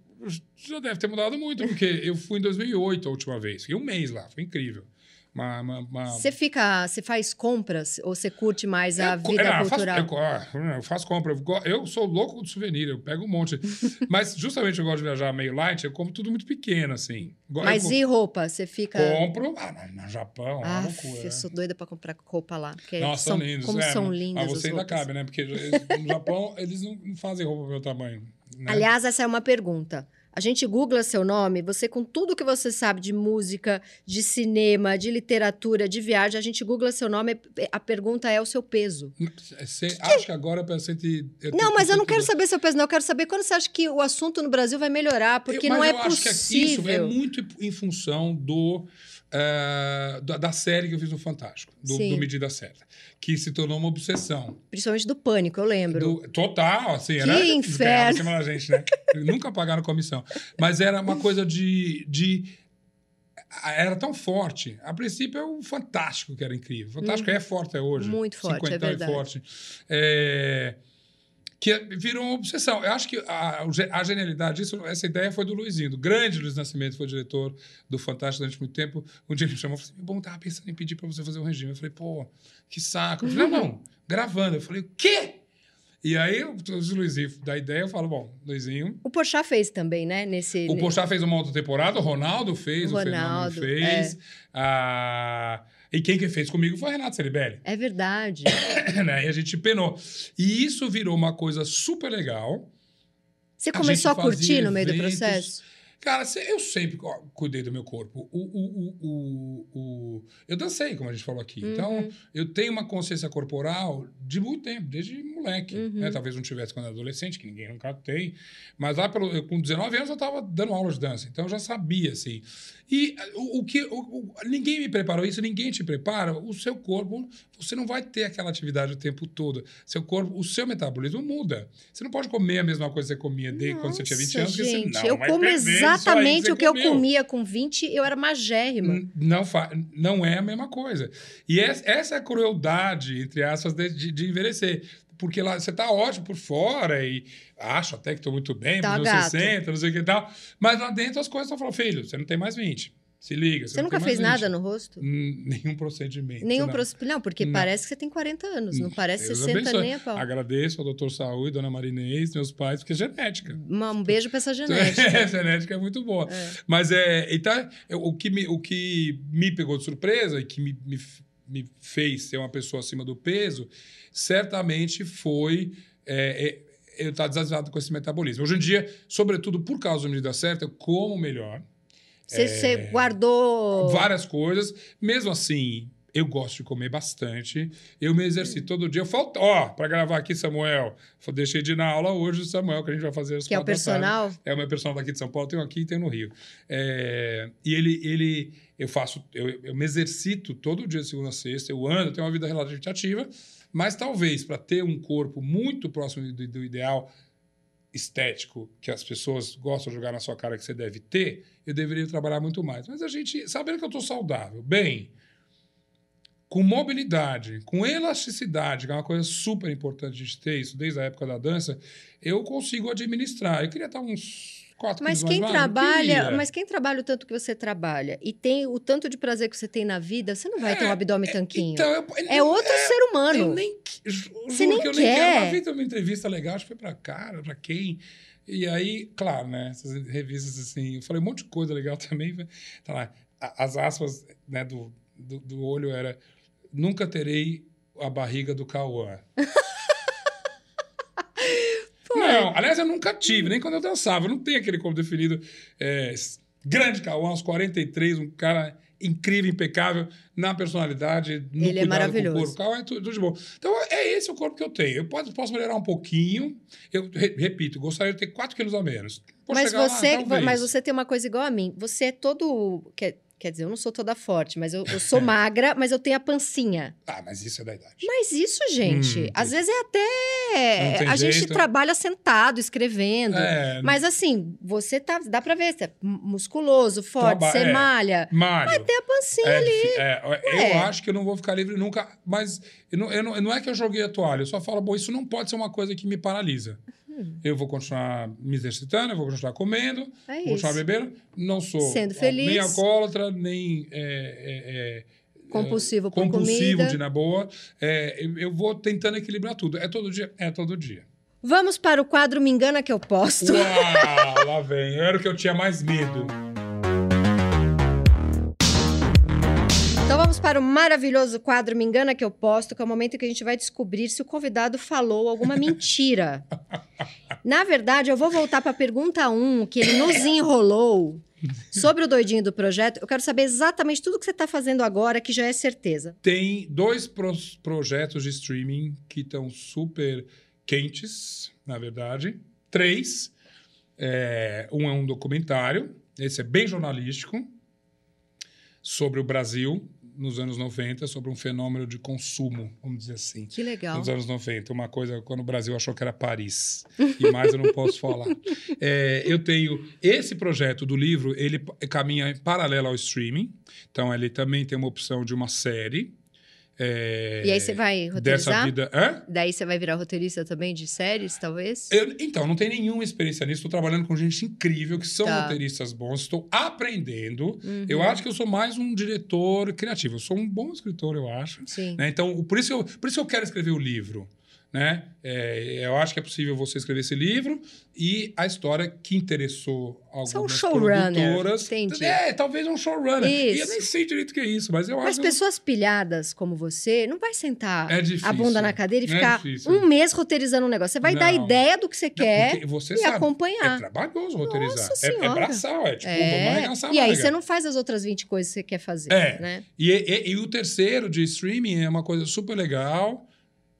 já deve ter mudado muito, porque eu fui em 2008 a última vez. Fiquei um mês lá, foi incrível. Uma, uma, uma- Você fica, você faz compras ou você curte mais a Eu vida não, eu faço- cultural? eu, ah, eu faço compra. Eu, sou louco de souvenir, eu pego um monte. [LAUGHS] Mas justamente eu gosto de viajar meio light, eu como tudo muito pequeno, assim. Mas eu e roupa? Você fica. compro. Ah, no, Japão, é uma Ah, loucura. eu sou doida pra comprar roupa lá. Porque Nossa, são, lindos. Como é, são lindas Mas você ainda roupas. cabe, né? Porque no Japão eles não, não fazem roupa do meu tamanho. Né? Aliás, essa é uma pergunta. A gente googla seu nome, você com tudo que você sabe de música, de cinema, de literatura, de viagem, a gente googla seu nome, a pergunta é o seu peso. Você acha que agora para cento eu Não, mas eu não quero saber seu peso, não. Eu quero saber quando você acha que o assunto no Brasil vai melhorar, porque Eu- não é eu acho que possível. isso é muito em função do, eh, da, da série que eu fiz no Fantástico, do, do Medida Certa, que se tornou uma obsessão. Principalmente do pânico, eu lembro. Do- total, assim, Que era inferno. cima da gente, né? Nunca pagaram comissão. Mas era uma coisa de, de. Era tão forte. A princípio é o Fantástico que era incrível. O Fantástico é forte até hoje. Hum. Muito forte, é Cinquentão verdade. forte. É, que virou uma obsessão. Eu acho que a, o a genialidade disso, essa ideia foi do Luizinho, do grande Luiz Nascimento, foi diretor do Fantástico durante muito tempo. Um dia ele me chamou e falou assim: Bom, tava pensando em pedir para você fazer um regime. Eu falei, pô, que saco. Eu falei, não, não, gravando. Eu falei, o quê? E aí, o Luizinho da ideia, eu falo, bom, Luizinho. O Porchat fez também, né? Nesse, O Porchat fez uma outra temporada, o Ronaldo fez, o, Ronaldo, Fenômeno fez. a- E quem que fez comigo foi a Renata Ceribelli. É verdade. [COUGHS] né? E a gente penou. E isso virou uma coisa super legal. Você A começou a, gente curtir no meio do processo? Cara, eu sempre cuidei do meu corpo. O, o, o, o, Eu dancei, como a gente falou aqui. Uhum. Então, eu tenho uma consciência corporal de muito tempo, desde moleque. Uhum. né? Talvez não tivesse quando era adolescente, que ninguém nunca tem. Mas lá, pelo, eu, com 19 anos, eu estava dando aula de dança. Então, eu já sabia, assim. E o, o que... ninguém me preparou isso, ninguém te prepara. O seu corpo, você não vai ter aquela atividade o tempo todo. Seu corpo, o seu metabolismo muda. Você não pode comer a mesma coisa que você comia desde quando você tinha 20 anos, porque gente, você não eu vai como que exatamente o que eu comia com 20, eu era magérrima. Não, não é a mesma coisa. E es- essa é a crueldade, entre aspas, de, de- envelhecer. Porque lá você tá ótimo por fora e acho até que tô muito bem, Tá gato. 60, não sei o que e tal. Mas lá dentro as coisas estão falando, filho, você não tem mais 20. Se liga. Você não nunca fez nada 20. no rosto? Hum, Nenhum procedimento. Nenhum não. proce- Não, porque Não. parece que você tem 40 anos, não parece Deus 60 abençoe. nem a pau. Agradeço ao doutor Saúde, dona Marinês, meus pais, porque é genética. Um beijo pra essa [LAUGHS] genética. [LAUGHS] a genética é muito boa. É. Mas é. Então, o, que me, o que me pegou de surpresa e que me, me, me fez ser uma pessoa acima do peso, certamente foi. é, é, eu estar desavisado com esse metabolismo. Hoje em dia, sobretudo por causa da medida certa, eu como melhor. Você, você guardou. Várias coisas. Mesmo assim, eu gosto de comer bastante. Eu me exercito todo dia. Eu falto, ó, para gravar aqui, Samuel. Deixei de ir na aula hoje, Samuel, que a gente vai fazer as Que é o personal? É o meu personal daqui de São Paulo, tem um aqui e tem no Rio. É, e ele, ele, eu faço, eu, eu me exercito todo dia, de segunda a sexta, eu ando, eu tenho uma vida relativamente ativa, mas talvez para ter um corpo muito próximo do, do ideal estético que as pessoas gostam de jogar na sua cara que você deve ter, eu deveria trabalhar muito mais. Mas a gente, sabendo que eu estou saudável, bem, com mobilidade, com elasticidade, que é uma coisa super importante gente ter isso desde a época da dança, eu consigo administrar. Eu queria estar uns quatro Mas quem trabalha, mas quem trabalha o tanto que você trabalha e tem o tanto de prazer que você tem na vida, você não vai ter um É, abdômen tanquinho. Então, eu, é outro ser Eu humano. nem, ju- Você nem que eu nem quer. quero. Uma vez eu uma entrevista legal, acho que foi pra cara, pra quem. E aí, claro, né? Essas revistas assim, eu falei um monte de coisa legal [LAUGHS] também. Tá lá, as aspas né, do, do, do olho era nunca terei a barriga do Cauã. [LAUGHS] Não, aliás, eu nunca tive, nem quando eu dançava. Eu não tenho aquele corpo definido. é, grande Cauã, aos 43, um cara incrível, impecável na personalidade, no Ele é maravilhoso. com o corpo. Cauã é tudo, tudo de bom. Então, é esse o corpo que eu tenho. Eu posso, posso melhorar um pouquinho. Eu re- repito, gostaria de ter 4 quilos a menos. Vou Mas lá, você, talvez. mas você tem uma coisa igual a mim. Você é todo. Quer, quer dizer, eu não sou toda forte, mas eu, eu sou [LAUGHS] magra, mas eu tenho a pancinha. Ah, mas isso é da idade. Mas isso, gente, Hum, às vezes é até. A gente jeito. trabalha sentado, escrevendo. É, Mas assim, você tá. Dá pra ver, você é musculoso, forte, Traba- você é. malha. Mário. Tem a pancinha É, ali. é, eu acho que eu não vou ficar livre nunca, mas eu não, eu não, não é que eu joguei a toalha, eu só falo, bom, isso não pode ser uma coisa que me paralisa. Hum. Eu vou continuar me exercitando, eu vou continuar comendo, É vou continuar bebendo, não sou Sendo feliz. nem alcoólatra, nem é, é, é, Compulsivo por compulsivo comida. de na boa. É, eu, eu vou tentando equilibrar tudo. É todo dia? É todo dia. Vamos para o quadro Me Engana Que Eu Posto. Uau, lá vem. Era o que eu tinha mais medo. Vamos para o maravilhoso quadro Me Engana Que Eu Posto, que é o momento em que a gente vai descobrir se o convidado falou alguma mentira. Na verdade, eu vou voltar para a pergunta 1, que ele nos enrolou sobre o doidinho do projeto. Eu quero saber exatamente tudo que você está fazendo agora, que já é certeza. Tem dois projetos de streaming que estão super quentes, na verdade. Três. É, um é um documentário, esse é bem jornalístico, sobre o Brasil nos anos 90, sobre um fenômeno de consumo, vamos dizer assim. Que legal. Nos anos 90, uma coisa quando o Brasil achou que era Paris. E mais eu não posso [LAUGHS] falar. É, eu tenho esse projeto do livro, ele caminha em paralelo ao streaming. Então, ele também tem uma opção de uma série. É, E aí você vai Dessa roteirizar? vida. Hã? Daí você vai virar roteirista também de séries, talvez? Eu- então, não tenho nenhuma experiência nisso. Estou trabalhando com gente incrível, que são Tá. roteiristas bons. Estou aprendendo. Uhum. Eu acho que eu sou mais um diretor criativo. Eu sou um bom escritor, eu acho. Sim. né? Então, por isso, eu, por isso eu quero escrever o livro. Né? É, eu acho que é possível você escrever esse livro e a história que interessou algumas é um showrunner, produtoras. entendi. É, talvez um showrunner. E eu Isso. nem sei direito o que é isso, mas eu Mas acho... pessoas pilhadas como você não vai sentar É a bunda na cadeira e É ficar difícil. um mês roteirizando um negócio. Você vai dar Não. ideia do que você quer você e sabe, acompanhar. É trabalhoso roteirizar. Nossa É, é braçal, é tipo, vamos É. arregaçar E aí você não faz as outras 20 coisas que você quer fazer, É. né? E, e- e o terceiro de streaming é uma coisa super legal.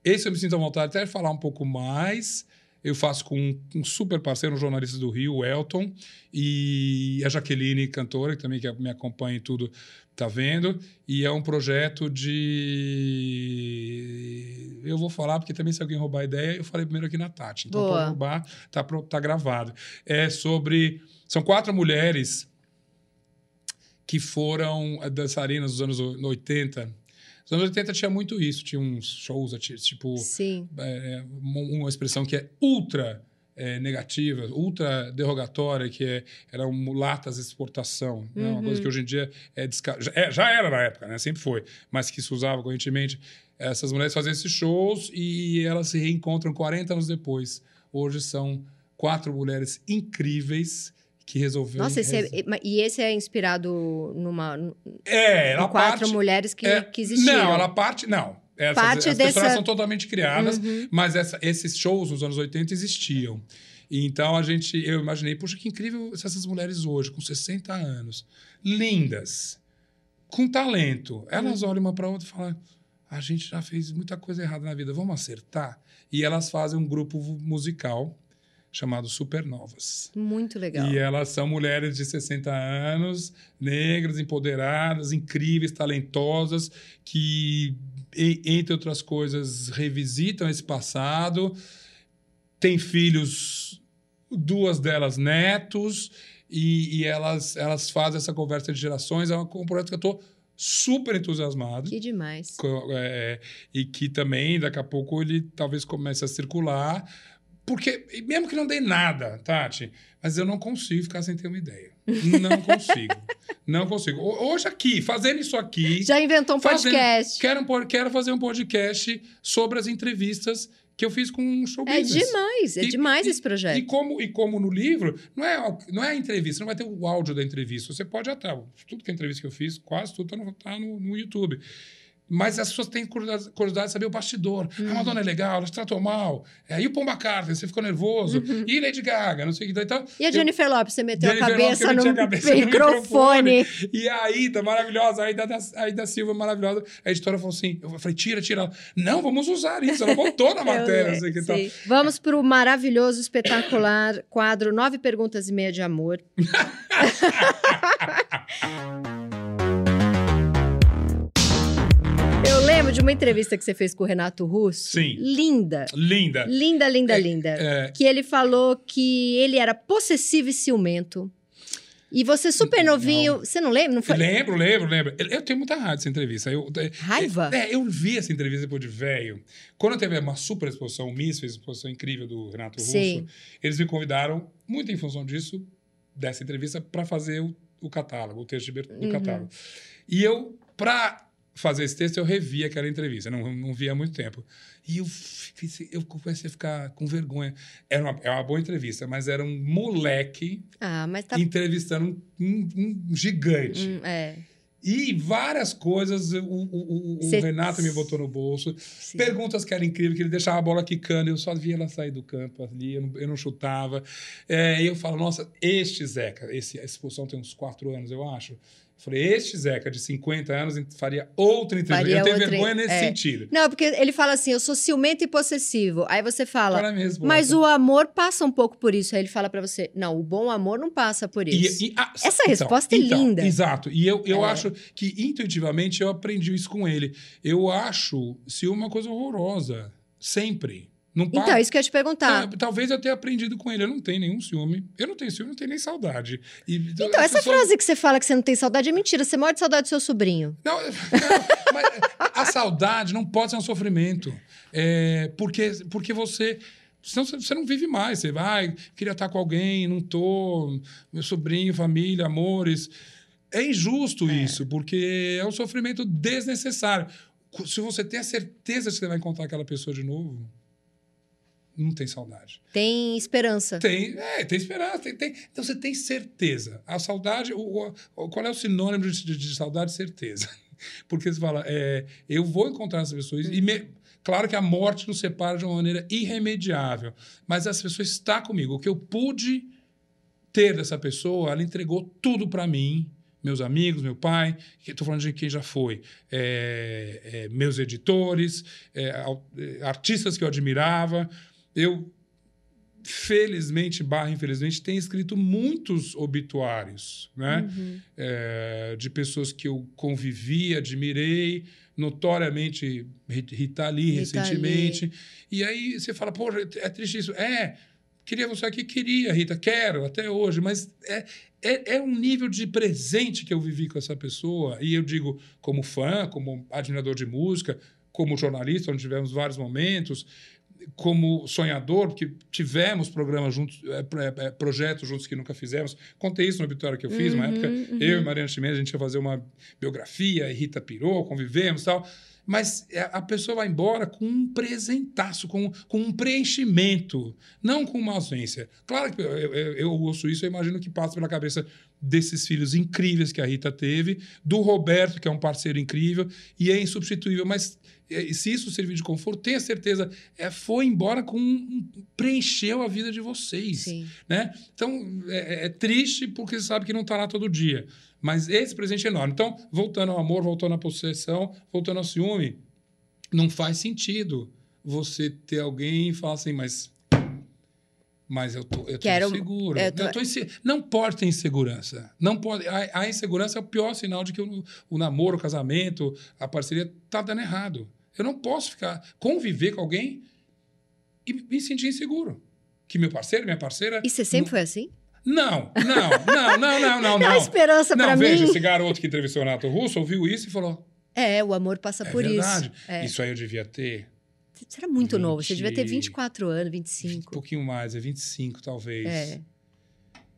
Esse eu me sinto à vontade até de falar um pouco mais. Eu faço com um, um super parceiro, um jornalista do Rio, o Elton, e a Jaqueline, cantora, que também que me acompanha em tudo, tá vendo. E é um projeto de. Eu vou falar, porque também se alguém roubar a ideia, eu falei primeiro aqui na Tati. Então, Boa. pode roubar, tá, tá gravado. É sobre. São quatro mulheres que foram dançarinas dos anos 80. Nos anos 80 tinha muito isso, tinha uns shows, tipo, Sim. é, uma uma expressão que é ultra é, negativa, ultra derrogatória, que é, eram mulatas de exportação. né? Uma Uhum. coisa que hoje em dia é, desca... já, é- já era na época, né? sempre foi, mas que se usava correntemente. Essas mulheres faziam esses shows e elas se reencontram 40 anos depois. Hoje são quatro mulheres incríveis que resolveram. Nossa, esse é- e esse é inspirado numa É, ela quatro parte... mulheres que, é, que existiram. Não, ela parte... Não. Essas, Parte as dessa- personagens são totalmente criadas, Uhum. mas essa- esses shows nos anos 80 existiam. Então a gente... Eu imaginei, poxa, que incrível se essas mulheres hoje, com 60 anos, lindas, com talento. Elas olham uma para outra e falam: a gente já fez muita coisa errada na vida, vamos acertar? E elas fazem um grupo musical chamado Supernovas. Muito legal. E elas são mulheres de 60 anos, negras, empoderadas, incríveis, talentosas, que, entre outras coisas, revisitam esse passado, têm filhos, duas delas netos, e, e elas, elas fazem essa conversa de gerações. É um projeto que eu estou super entusiasmado. Que demais. É, e que também, daqui a pouco, ele talvez comece a circular porque, mesmo que não dê nada, Tati, mas eu não consigo ficar sem ter uma ideia. Não [LAUGHS] consigo. não consigo. Hoje aqui, fazendo isso aqui. Já inventou um fazendo, podcast. Quero, quero fazer um podcast sobre as entrevistas que eu fiz com um show É demais, é e, demais e, esse projeto. E como, e como no livro, não é, não é a entrevista, não vai ter o áudio da entrevista. Você pode até. Tudo que é entrevista que eu fiz, quase tudo está no, tá no, no YouTube. Mas as pessoas têm curiosidade de saber o bastidor. Uhum. A Madonna é legal, ela te tratou mal. Aí o Paul McCartney, você ficou nervoso. Uhum. E Lady Gaga, não sei o que. Então, e a Jennifer eu... Lopes, você meteu Jennifer a cabeça, no, cabeça no, microfone. microfone. E a Ida, maravilhosa, a Ida, a Ida Silva, maravilhosa. A editora falou assim, eu falei, tira, tira. Não, vamos usar isso. Ela botou na [LAUGHS] matéria. sei que tal. Vamos para o maravilhoso, espetacular quadro Nove Perguntas e Meia de Amor. [LAUGHS] lembro de uma entrevista que você fez com o Renato Russo. Sim. Linda. Linda. Linda, linda, é, linda. É... Que ele falou que ele era possessivo e ciumento. E você super novinho, não. você não lembra? Não foi? Lembro, lembro, lembro. Eu tenho muita raiva dessa entrevista. Eu, é, Raiva? É, eu vi essa entrevista depois de velho. Quando teve uma super exposição, o Miss fez uma exposição incrível do Renato Sim. Russo, eles me convidaram, muito em função disso, dessa entrevista, para fazer o, o, catálogo, o texto do uhum. catálogo. E eu, para fazer esse texto, eu revi aquela entrevista, não, não via há muito tempo. E eu, fiquei, eu comecei a ficar com vergonha. Era uma, é uma boa entrevista, mas era um moleque ah, tá... entrevistando um, um gigante. Hum, é. E várias coisas, o, o, o, Cê... Renato me botou no bolso. Sim. Perguntas que eram incríveis, que ele deixava a bola quicando, eu só via ela sair do campo ali, eu não, eu não chutava. É, e eu falo, nossa, este Zeca, esse, essa expulsão tem uns quatro anos, eu acho. Falei, este Zeca de 50 anos faria outra entrevista. Faria eu tenho outra... vergonha nesse é. sentido. Não, porque ele fala assim: eu sou ciumento e possessivo. Aí você fala, mesmo, mas o amor passa um pouco por isso. Aí ele fala para você: não, o bom amor não passa por isso. E, e, ah, Essa então, resposta é então, linda. Exato. E eu, eu é. acho que intuitivamente eu aprendi isso com ele. Eu acho se uma coisa horrorosa. Sempre. Não então, isso que eu ia te perguntar. É, talvez eu tenha aprendido com ele. Eu não tenho nenhum ciúme. Eu não tenho ciúme, não tenho nem saudade. E, então, essa pessoas... frase que você fala que você não tem saudade é mentira. Você morre de saudade do seu sobrinho. Não, [LAUGHS] não mas a saudade não pode ser um sofrimento. É, porque, porque você. Senão você não vive mais. Você vai, queria estar com alguém, não tô. Meu sobrinho, família, amores. É injusto é. isso, porque é um sofrimento desnecessário. Se você tem a certeza que você vai encontrar aquela pessoa de novo, não tem saudade. Tem esperança. Tem, é, tem esperança. Tem, tem, então você tem certeza. A saudade, o, o, qual é o sinônimo de, de, de saudade? Certeza. [LAUGHS] Porque você fala, é, eu vou encontrar essas pessoas e me, Claro que a morte nos separa de uma maneira irremediável, mas essa pessoa está comigo. O que eu pude ter dessa pessoa, ela entregou tudo para mim, meus amigos, meu pai, estou falando de quem já foi, é, é, meus editores, é, é artistas que eu admirava, eu, felizmente, barra infelizmente, tenho escrito muitos obituários, né? Uhum. É, de pessoas que eu convivi, admirei, notoriamente Rita Lee, Rita recentemente. Lee. E aí você fala, pô, é triste isso. É, queria você aqui, queria, Rita, quero até hoje, mas é, é, é, um nível de presente que eu vivi com essa pessoa. E eu digo, como fã, como admirador de música, como jornalista, onde tivemos vários momentos, como sonhador, porque tivemos programas juntos, é, é, é, projetos juntos que nunca fizemos. Contei isso no obituário que eu fiz, uhum, uma época, uhum. eu e Mariana Chimenez, a gente ia fazer uma biografia, e Rita pirou, convivemos e tal. Mas é, a pessoa vai embora com um presentaço, com, com um preenchimento, não com uma ausência. Claro que eu, eu, eu ouço isso, eu imagino que passa pela cabeça desses filhos incríveis que a Rita teve, do Roberto, que é um parceiro incrível e é insubstituível. Mas é, se isso servir de conforto, tenha certeza, é, foi embora com um, preencheu a vida de vocês, Sim. né? Então é, é triste porque você sabe que não está lá todo dia, mas esse presente é enorme. Então voltando ao amor, voltando à possessão, voltando ao ciúme, não faz sentido você ter alguém e falar assim, mas mas eu tô, eu tô Quero- inseguro. eu tô- Eu tô inse- Não pode ter insegurança. Não pode. A, a insegurança é o pior sinal de que o, o namoro, o casamento, a parceria tá dando errado. Eu não posso ficar conviver com alguém e me sentir inseguro. Que meu parceiro, minha parceira. E você sempre foi assim? Não, não, não, não, não, não, [LAUGHS] Dá não. esperança Não, pra veja, mim. esse garoto que entrevistou o Renato Russo ouviu isso e falou: É, o amor passa é por verdade. isso. É. Isso aí eu devia ter. Você era muito novo, você 20 devia ter 24 anos, Um 25. pouquinho mais, é 25 talvez. É.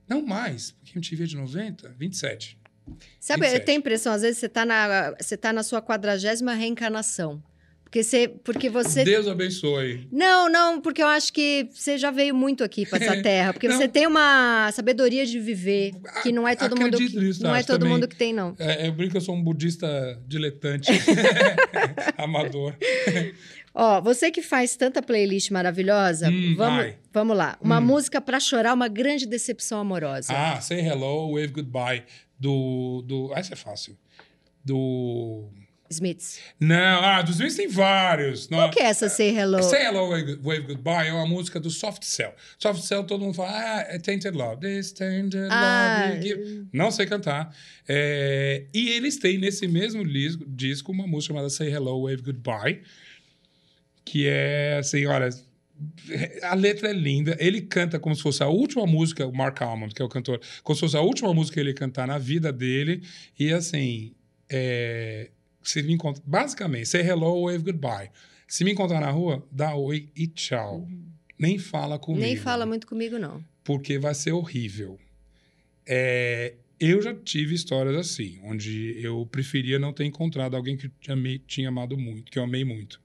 Não mais, porque eu tive de 90, 27. Sabe, eu 27. tenho a impressão, às vezes, você tá na, você tá na sua quadragésima reencarnação. Porque você. Porque você. Deus abençoe. Não, não, porque eu acho que você já veio muito aqui para essa [LAUGHS] terra. Porque Não. você tem uma sabedoria de viver que não é todo mundo. Que, nisso, não é todo também. mundo que tem, não. É, eu brinco que eu sou um budista diletante, [LAUGHS] [LAUGHS] amador. Ó, você que faz tanta playlist maravilhosa, Hum, vamos, vamos lá. Uma Hum. música para chorar, uma grande decepção amorosa. Ah, Say Hello, Wave Goodbye, do... do ah, isso é fácil. Do... Smiths. Não, ah, dos Smiths tem vários. Qual que é essa Say Hello? Say Hello, Wave, Wave Goodbye é uma música do Soft Cell. Soft Cell, todo mundo fala, ah, é Tainted Love. This Tainted Ah, Love. give. Não sei cantar. É, e eles têm nesse mesmo disco, uma música chamada Say Hello, Wave Goodbye, que é assim, olha, a letra é linda. Ele canta como se fosse a última música, o Mark Almond, que é o cantor, como se fosse a última música que ele cantar na vida dele. E assim, é, se me encontra, basicamente, say hello, wave goodbye. Se me encontrar na rua, dá oi e tchau. Nem fala comigo. Nem fala muito comigo, não. Porque vai ser horrível. É, eu já tive histórias assim, onde eu preferia não ter encontrado alguém que eu amei- tinha amado muito, que eu amei muito.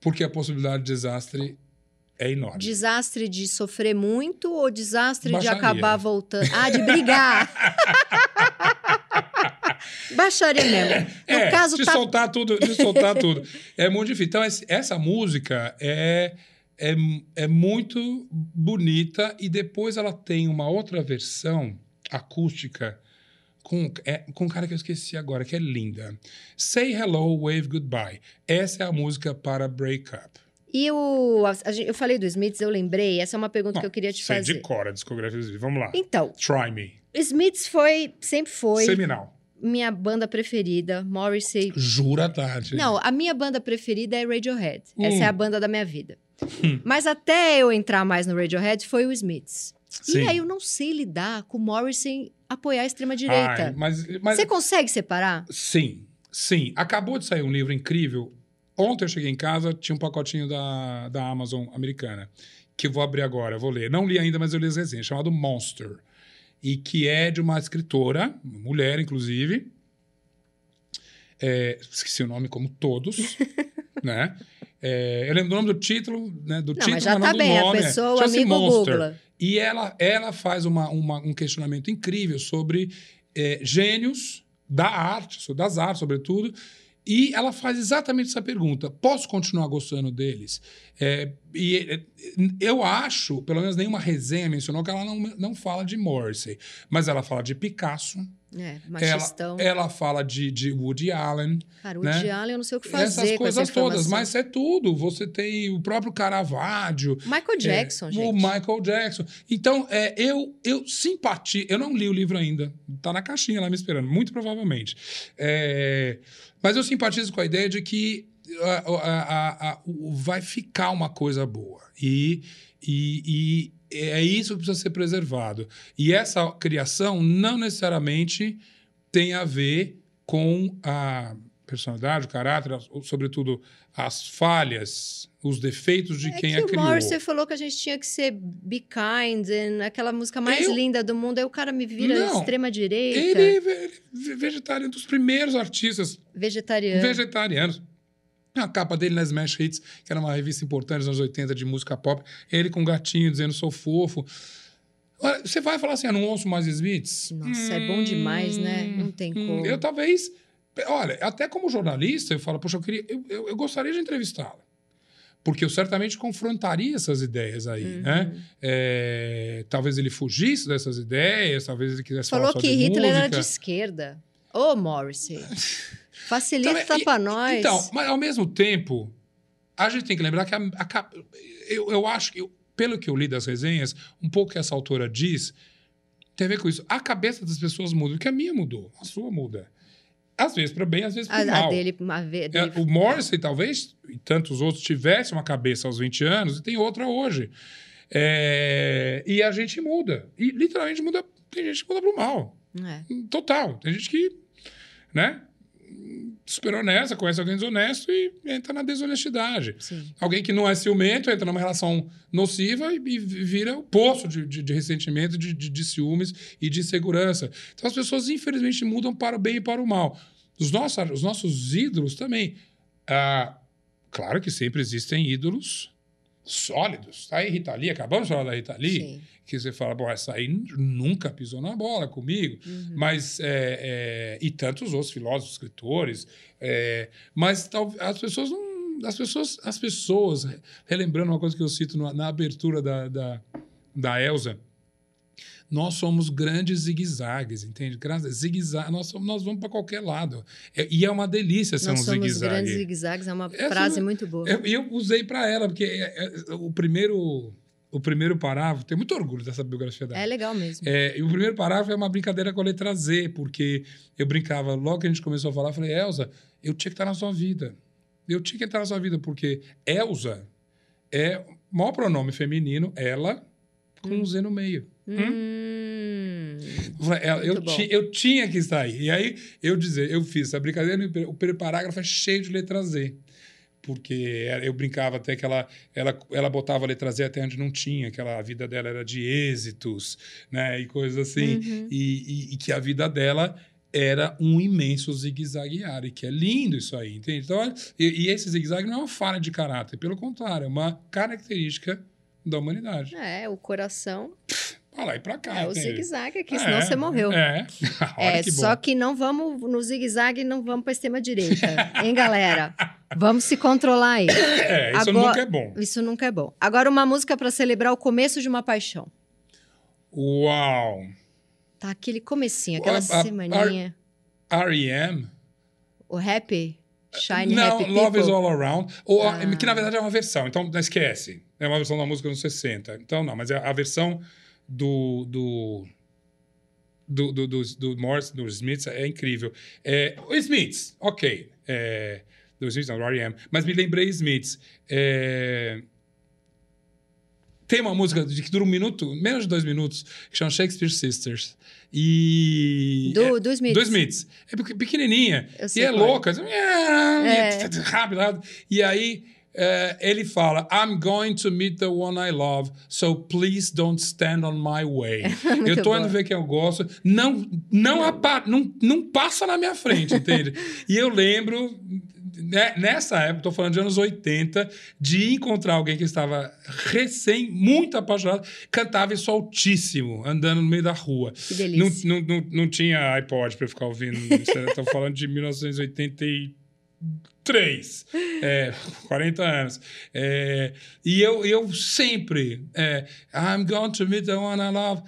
Porque a possibilidade de desastre é enorme. Desastre de sofrer muito ou desastre Baixaria. de acabar voltando? Ah, de brigar! [LAUGHS] Baixaria mesmo. No é, caso, de tá. soltar tudo, de soltar [LAUGHS] tudo. É muito difícil. Então, essa música é, é, é muito bonita e depois ela tem uma outra versão acústica com, é, com um cara que eu esqueci agora, que é linda. Say Hello, Wave Goodbye. Essa é a música para Break Up. E o. a- eu falei do Smiths, eu lembrei. Essa é uma pergunta que eu queria te sei fazer. de cor a discografia. Vamos lá. Então, Try Me. Smiths foi, sempre foi Seminal. Minha banda preferida. Morrissey. Jura, Tati. Não, a minha banda preferida é Radiohead. Hum. Essa é a banda da minha vida. Mas até eu entrar mais no Radiohead foi o Smiths. Sim. E aí eu não sei lidar com o Morrissey apoiar a extrema-direita. Mas, Você consegue separar? Sim, sim. Acabou de sair um livro incrível. Ontem eu cheguei em casa, tinha um pacotinho da, da Amazon americana, que eu vou abrir agora, vou ler. Não li ainda, mas eu li as resenhas, chamado Monster. E que é de uma escritora, mulher, inclusive. É, esqueci o nome, como todos, [LAUGHS] né? É, eu lembro do nome do título, né? Do Não, título, mas já tá bem. nome, a é. pessoa, o Chama-se amigo Monster. Google. E ela, ela faz uma, uma- um questionamento incrível sobre é, gênios da arte, das artes, sobretudo. E ela faz exatamente essa pergunta: posso continuar gostando deles? É, e é, eu acho, pelo menos nenhuma resenha mencionou que ela não, não fala de Morrissey, mas ela fala de Picasso, É, ela, machistão. ela fala de, de Woody Allen, Cara, né? Woody Allen eu não sei o que fazer essas coisas essa todas, mas é tudo. Você tem o próprio Caravaggio, Michael Jackson, é, gente. O Michael Jackson. Então, é, eu, eu simpatizo. Eu não li o livro ainda. Tá na caixinha lá me esperando, muito provavelmente. É, mas eu simpatizo com a ideia de que a- a- a- vai ficar uma coisa boa. E, e, e é isso que precisa ser preservado. E essa criação não necessariamente tem a ver com a personalidade, o caráter, sobretudo as falhas, os defeitos de É quem que a o criou. Morrissey falou que a gente tinha que ser be kind, and aquela música mais Eu- linda do mundo. Aí o cara me vira Não, extrema-direita, Ele é ve- vegetariano, dos primeiros artistas vegetariano. vegetarianos. A capa dele na Smash Hits, que era uma revista importante dos anos 80 de música pop, ele com um gatinho dizendo sou fofo. Você vai falar assim, eu não ouço mais Smiths? Nossa, é bom demais, né? Não tem Hum, como. Eu talvez. Olha, até como jornalista, eu falo, poxa, eu, queria, eu, eu, eu gostaria de entrevistá-la. Porque eu certamente confrontaria essas ideias aí, Uhum. né? É, talvez ele fugisse dessas ideias, talvez ele quisesse Falou falar só que de Hitler era de esquerda. Ô, Morrissey. [LAUGHS] Facilita Então, e- pra nós. Então, mas ao mesmo tempo, a gente tem que lembrar que a, a eu, eu acho que, eu- pelo que eu li das resenhas, um pouco que essa autora diz, tem a ver com isso. A cabeça das pessoas muda, porque a minha mudou, a sua muda. Às vezes para bem, às vezes para mal. a dele, a É, dele o Morrissey, talvez, e tantos outros, tivesse uma cabeça aos 20 anos e tem outra hoje. É, e a gente muda. E literalmente muda. Tem gente que muda pro mal. É. Total. Tem gente que, né? Super honesta, conhece alguém desonesto e entra na desonestidade. Sim. Alguém que não é ciumento entra numa relação nociva e, e vira o poço de, de, de ressentimento, de, de, de ciúmes e de insegurança. Então as pessoas, infelizmente, mudam para o bem e para o mal. Os nossos, os nossos ídolos também. Ah, claro que sempre existem ídolos sólidos. Tá aí Rita Lee, acabamos de falar da Rita Lee, Sim. que você fala, bom, essa aí nunca pisou na bola comigo. Uhum. Mas, é, é, e tantos outros filósofos, escritores, é, mas tal, as pessoas não. As pessoas, as pessoas, relembrando uma coisa que eu cito na, na abertura da, da, da Elsa, nós somos grandes zigue-zagues, entende? Zigue-zague, nós, somos- nós vamos para qualquer lado. É- e é uma delícia ser Nós um somos zigue-zague. grandes zigue-zagues, é uma Essa- frase muito boa. Eu- E eu, usei para ela, porque é, é, o, primeiro, o primeiro parágrafo, tenho muito orgulho dessa biografia dela. É legal mesmo. É, e o primeiro parágrafo é uma brincadeira com a letra Z, porque eu brincava, logo que a gente começou a falar, eu falei, Elza, eu tinha que estar na sua vida. Eu tinha que estar na sua vida, porque Elza é o maior pronome feminino, ela, com um Z no meio. Hum. Eu falei, "Ela- eu, bom. ti- eu tinha que aí. E aí eu dizer, eu fiz essa brincadeira, o primeiro parágrafo é cheio de letra Z. Porque eu brincava até que ela, ela, ela botava a letra Z até onde não tinha, que ela, a vida dela era de êxitos, né? E coisas assim. Uhum. E, e- e que a vida dela era um imenso zigue-zaguear, e que é lindo isso aí, entende? Então, e, e esse zigue-zague não é uma falha de caráter, pelo contrário, é uma característica da humanidade. É, o coração Pra lá e pra cá, é o zigue-zague aqui, É, senão você morreu. É, [LAUGHS] É, que só que não vamos no zigue-zague, não vamos para extrema-direita. hein, galera? Vamos se controlar aí. [LAUGHS] É, isso Agora- nunca é bom. Isso nunca é bom. Agora, uma música para celebrar o começo de uma paixão. Uau! Tá aquele comecinho, aquela A- a- semaninha. R.E.M. O rap, Shine Não, Happy Love People. is All Around. Ou, Ah. Que na verdade é uma versão, então não esquece. É uma versão da música nos 60. Então não, mas é a versão do. do do, do, do, do Morris, do Smiths, é incrível. É, o Smiths, ok. É, do Smiths, não, do R.E.M. Mas me lembrei Smiths. É, tem uma música de que dura um minuto, menos de dois minutos, que chama Shakespeare Sisters. E. é- Do, do Smith. do Smiths. É pequ- pequenininha. E é é. louca. assim, É. Rápido. E aí eh, ele fala: I'm going to meet the one I love, so please don't stand on my way. [LAUGHS] Muito eu tô boa. indo ver quem eu gosto. Não, não, apa- não, não passa na minha frente, entende? e eu lembro. né, Nessa época, tô falando de anos 80, de encontrar alguém que estava recém, muito apaixonado, cantava isso altíssimo, andando no meio da rua. Que Não, delícia. não, não, não tinha iPod para ficar ouvindo. Estou falando de 1983, é, 40 anos. É, e eu, eu sempre. É, I'm going to meet the one I love.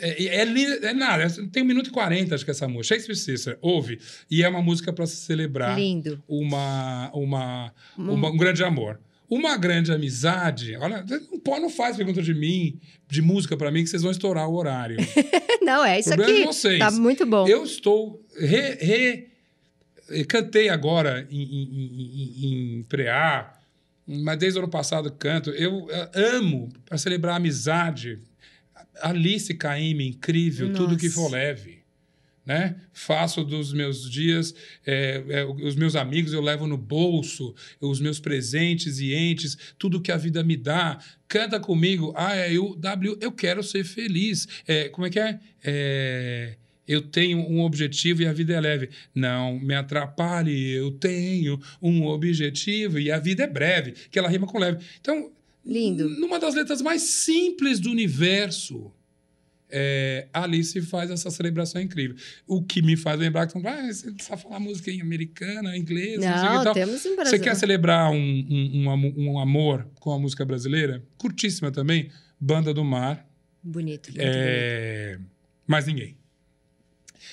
É, é, li- é nada, é- tem um minuto e 40, acho que essa música. Shakespeare Sister, ouve. E é uma música para se celebrar Lindo. uma, uma, uma- um grande amor. Uma grande amizade. Olha, não, não faz pergunta de mim, de música para mim, que vocês vão estourar o horário. [LAUGHS] Não, é isso aqui. de vocês. Tá muito bom. Eu estou. Re, re- cantei agora em, em, em, em preá, mas desde o ano passado canto. Eu amo, para celebrar a amizade, Alice Caymmi, incrível, tudo que Nossa. for leve. Né? Faço dos meus dias, eh, eh, os meus amigos eu levo no bolso, os meus presentes e entes, tudo que a vida me dá. Canta comigo, ah, é, eu, W, eu quero ser feliz. Eh, como é que é? Eh, eu tenho um objetivo e a vida é leve. Não me atrapalhe, eu tenho um objetivo e a vida é breve, que ela rima com leve. Então, Lindo. Numa das letras mais simples do universo, é, Alice faz essa celebração incrível. O que me faz lembrar que ah, você precisa falar música em americana, inglesa, não, não temos em Brasil. Você quer celebrar um, um, um, um, amor com a música brasileira? Curtíssima também. Banda do Mar. Bonito. É... bonito. Mais ninguém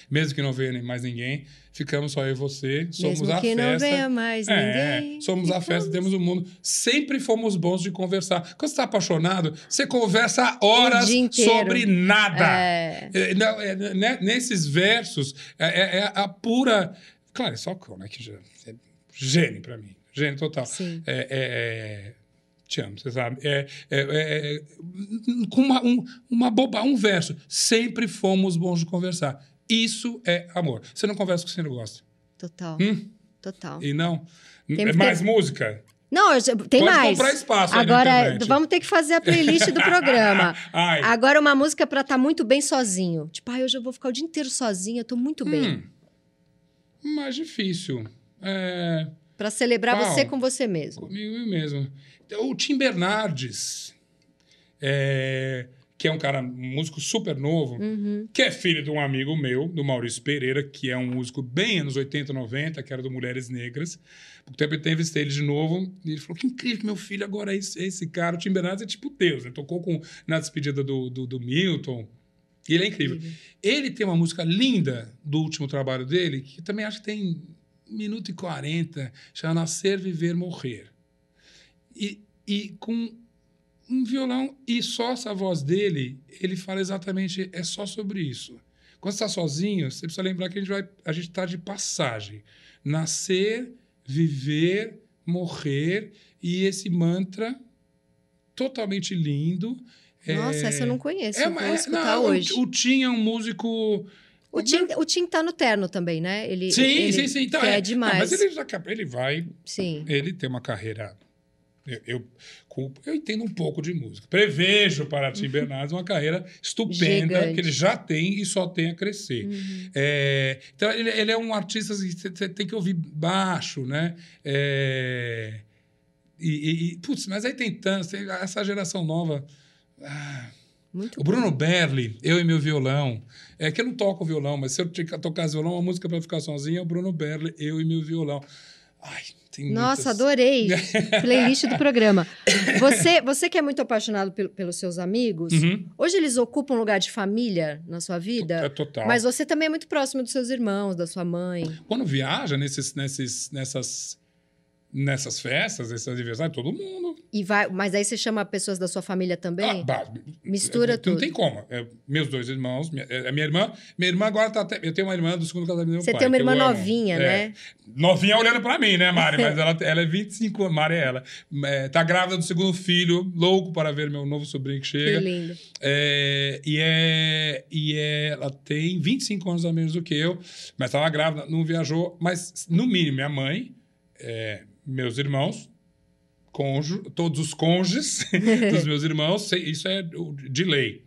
mesmo que não venha mais ninguém, ficamos só eu e você, somos mesmo a que festa. não venha mais é, ninguém. Somos a festa, temos o mundo. Sempre fomos bons de conversar. Quando você está apaixonado, você conversa horas sobre nada. É. é é, né, nesses versos, é, é, é, a pura. Claro, é só né, que já, é gênio para mim. Gênio total. Sim. é, te amo, você sabe. É, é, é, com uma, um, uma boba, um verso. Sempre fomos bons de conversar. Isso é amor. Você não conversa com quem você não gosta. Total. Hum? Total. E não? Tem é mais ter... música? Não, tem Pode mais. comprar espaço Agora, vamos ter que fazer a playlist do [LAUGHS] programa. Agora, uma música para estar tá muito bem sozinho. Tipo, ah, hoje eu vou ficar o dia inteiro sozinha, eu tô muito hum. bem. Mais difícil. É... Para celebrar você com você mesmo. Comigo mesmo. O Tim Bernardes. É que é um cara, um músico super novo, uhum. que é filho de um amigo meu, do Maurício Pereira, que é um músico bem anos 80, 90, que era do Mulheres Negras. Por tempo eu entrevistei ele de novo, e ele falou: que incrível que meu filho agora é esse, esse cara. O Tim Bernardes é tipo Deus, ele tocou com, na despedida do, do, do Milton. E ele é incrível. Uhum. Ele tem uma música linda do último trabalho dele, que também acho que tem 1 minuto e 40, chama Nascer, Viver, Morrer. E, e com um violão e só essa voz dele, ele fala exatamente, é só sobre isso. Quando você está sozinho, você precisa lembrar que a gente vai, a gente está de passagem. Nascer, viver, morrer e esse mantra totalmente lindo. Nossa, é... essa eu não conheço. É, vou escutar não, hoje. O, o Tim é um músico. O Tim, o Tim tá no terno também, né? Ele, sim, ele sim, sim. Então, é, demais. Não, mas ele já ele vai. Sim. Ele tem uma carreira eu, eu, eu, entendo um pouco de música. Prevejo para Tim [LAUGHS] Bernardes uma carreira estupenda Gigante. que ele já tem e só tem a crescer. Uhum. É, então, ele, ele, é um artista que você tem que ouvir baixo, né? É, e, e, putz, mas aí tem tantos, tem essa geração nova. Ah, o Bruno bom. Berli, eu e meu violão. É que eu não toco violão, mas se eu tocasse violão, uma música para ficar sozinha é o Bruno Berli, eu e meu violão. Ai, tem Nossa, muitas... adorei. [LAUGHS] Playlist do programa. Você, você que é muito apaixonado pel, pelos seus amigos, uhum. hoje eles ocupam um lugar de família na sua vida? É total. Mas você também é muito próximo dos seus irmãos, da sua mãe. Quando viaja nesses, nesses, nessas nessas festas, nesses aniversários, todo mundo. E vai, mas aí você chama pessoas da sua família também? Ah, bah, Mistura é, tudo. Não tem como. É, meus dois irmãos, minha, é, minha irmã, minha irmã agora tá até, eu tenho uma irmã do segundo casamento do meu você pai. Você tem uma irmã novinha, né? Novinha olhando para mim, né, Mari? Mas [LAUGHS] ela, ela é 25 anos, Mari é ela. É, tá grávida do segundo filho, louco para ver meu novo sobrinho que chega. Que lindo. É, e, é, e é, ela tem 25 anos a menos do que eu, mas estava grávida, não viajou, mas no mínimo minha mãe, é, meus irmãos, conjo, todos os cônjuges [LAUGHS] dos meus irmãos, isso é de lei.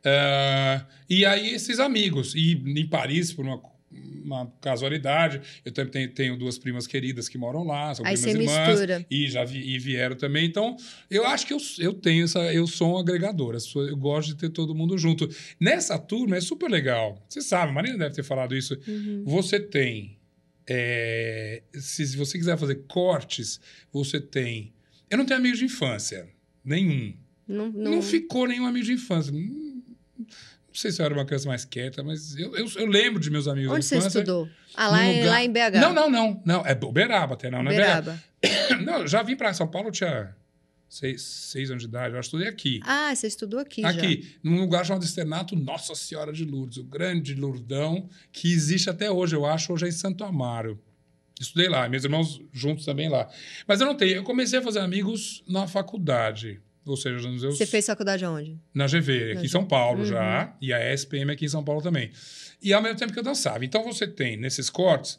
Uh, e aí esses amigos, e em Paris, por uma, uma casualidade, eu também tenho, tenho, duas primas queridas que moram lá, são aí primas irmãs, mistura. e já vi, e vieram também. Então, eu acho que eu, eu tenho essa, eu sou um agregador, eu gosto de ter todo mundo junto. Nessa turma é super legal. Você sabe, a Marina deve ter falado isso. Uhum. Você tem é, se, você quiser fazer cortes, você tem. Eu não tenho amigos de infância, nenhum. Não, não... não ficou nenhum amigo de infância. Não, não sei se eu era uma criança mais quieta, mas eu, eu, eu lembro de meus amigos Onde de infância. Você estudou? Ah, lá, em, lugar... lá em BH? Não, não, não. não é Uberaba até, não. não Uberaba. É [COUGHS] BH. não, já vim para São Paulo, tinha seis, seis anos de idade, eu estudei aqui. Ah, você estudou aqui Aqui, já. num lugar chamado Externato Nossa Senhora de Lourdes, o grande Lourdão, que existe até hoje, eu acho, hoje é em Santo Amaro. Estudei lá, meus irmãos juntos também lá. Mas eu não tenho, eu comecei a fazer amigos na faculdade. Ou seja, nos meus... Você fez faculdade aonde? Na GV, aqui em São Paulo uhum. já, e a SPM aqui em São Paulo também. E ao mesmo tempo que eu dançava. Então você tem, nesses cortes,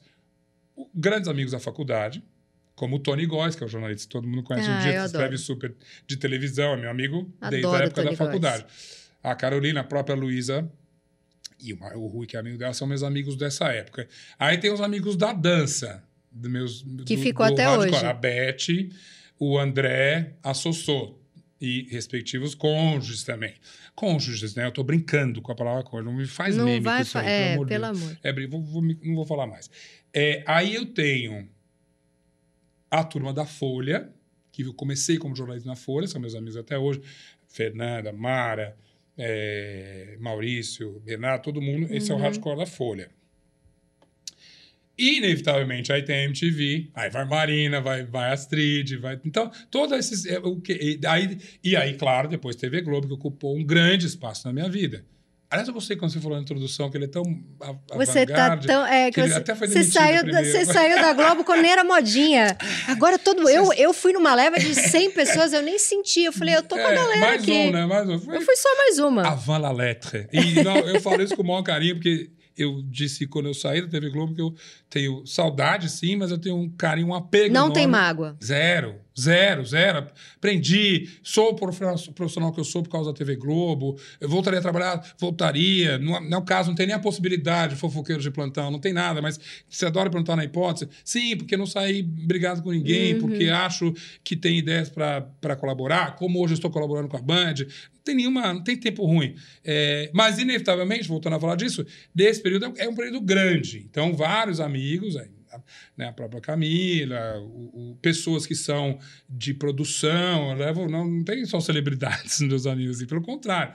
grandes amigos da faculdade, como o Tony Góes, que é o jornalista que todo mundo conhece ah, um dia, que escreve super de televisão, é meu amigo adoro desde a época da faculdade. Góes. A Carolina, a própria Luísa e o, Rui, que é amigo dela, são meus amigos dessa época. Aí tem os amigos da dança, do meus, que do, ficou do até hoje. A Beth, o André, a Sossô. E respectivos cônjuges também. Cônjuges, né? Eu tô brincando com a palavra cônjuge. Não me faz não meme vai com isso aí, é, pelo amor de Deus. É, vou- vou não vou falar mais. É, aí eu tenho a turma da Folha, que eu comecei como jornalista na Folha, são meus amigos até hoje. Fernanda, Mara, é, Maurício, Bernardo, todo mundo. Esse é o Uhum. hardcore da Folha. Inevitavelmente, aí tem a MTV, aí vai Marina, vai, vai Astrid, vai. Então, todos esses. é, o que, e, aí, e aí, claro, depois TV Globo, que ocupou um grande espaço na minha vida. Aliás, eu gostei quando você falou na introdução que ele é tão. Você tá tão. É, que você, até foi você saiu, da, você saiu da Globo quando era modinha. Agora todo. Eu, eu fui numa leva de 100 pessoas, eu nem senti. Eu falei, eu tô com a É, galera mais aqui. um, né? Mais um. Foi Eu fui só mais uma. avant la lettre. E não, eu falo isso com o maior carinho, porque eu disse quando eu saí da TV Globo que eu tenho saudade, sim, mas eu tenho um carinho, um apego. Não tem enorme. mágoa. Zero, zero, zero. Aprendi, sou o prof- profissional que eu sou por causa da TV Globo. Eu voltaria a trabalhar, voltaria. Não, não é o caso, não tem nem a possibilidade de fofoqueiro de plantão, não tem nada, mas você adora perguntar na hipótese? Sim, porque não saí brigado com ninguém, Uhum. porque acho que tem ideias para colaborar, como hoje eu estou colaborando com a Band. Não tem nenhuma, não tem tempo ruim. É, mas, inevitavelmente, voltando a falar disso, desse período é um período grande. Então, vários amigos, aí, né, a própria Camila, o- o- pessoas que são de produção, eu levo, não, não tem só celebridades nos [LAUGHS] meus amigos, e pelo contrário.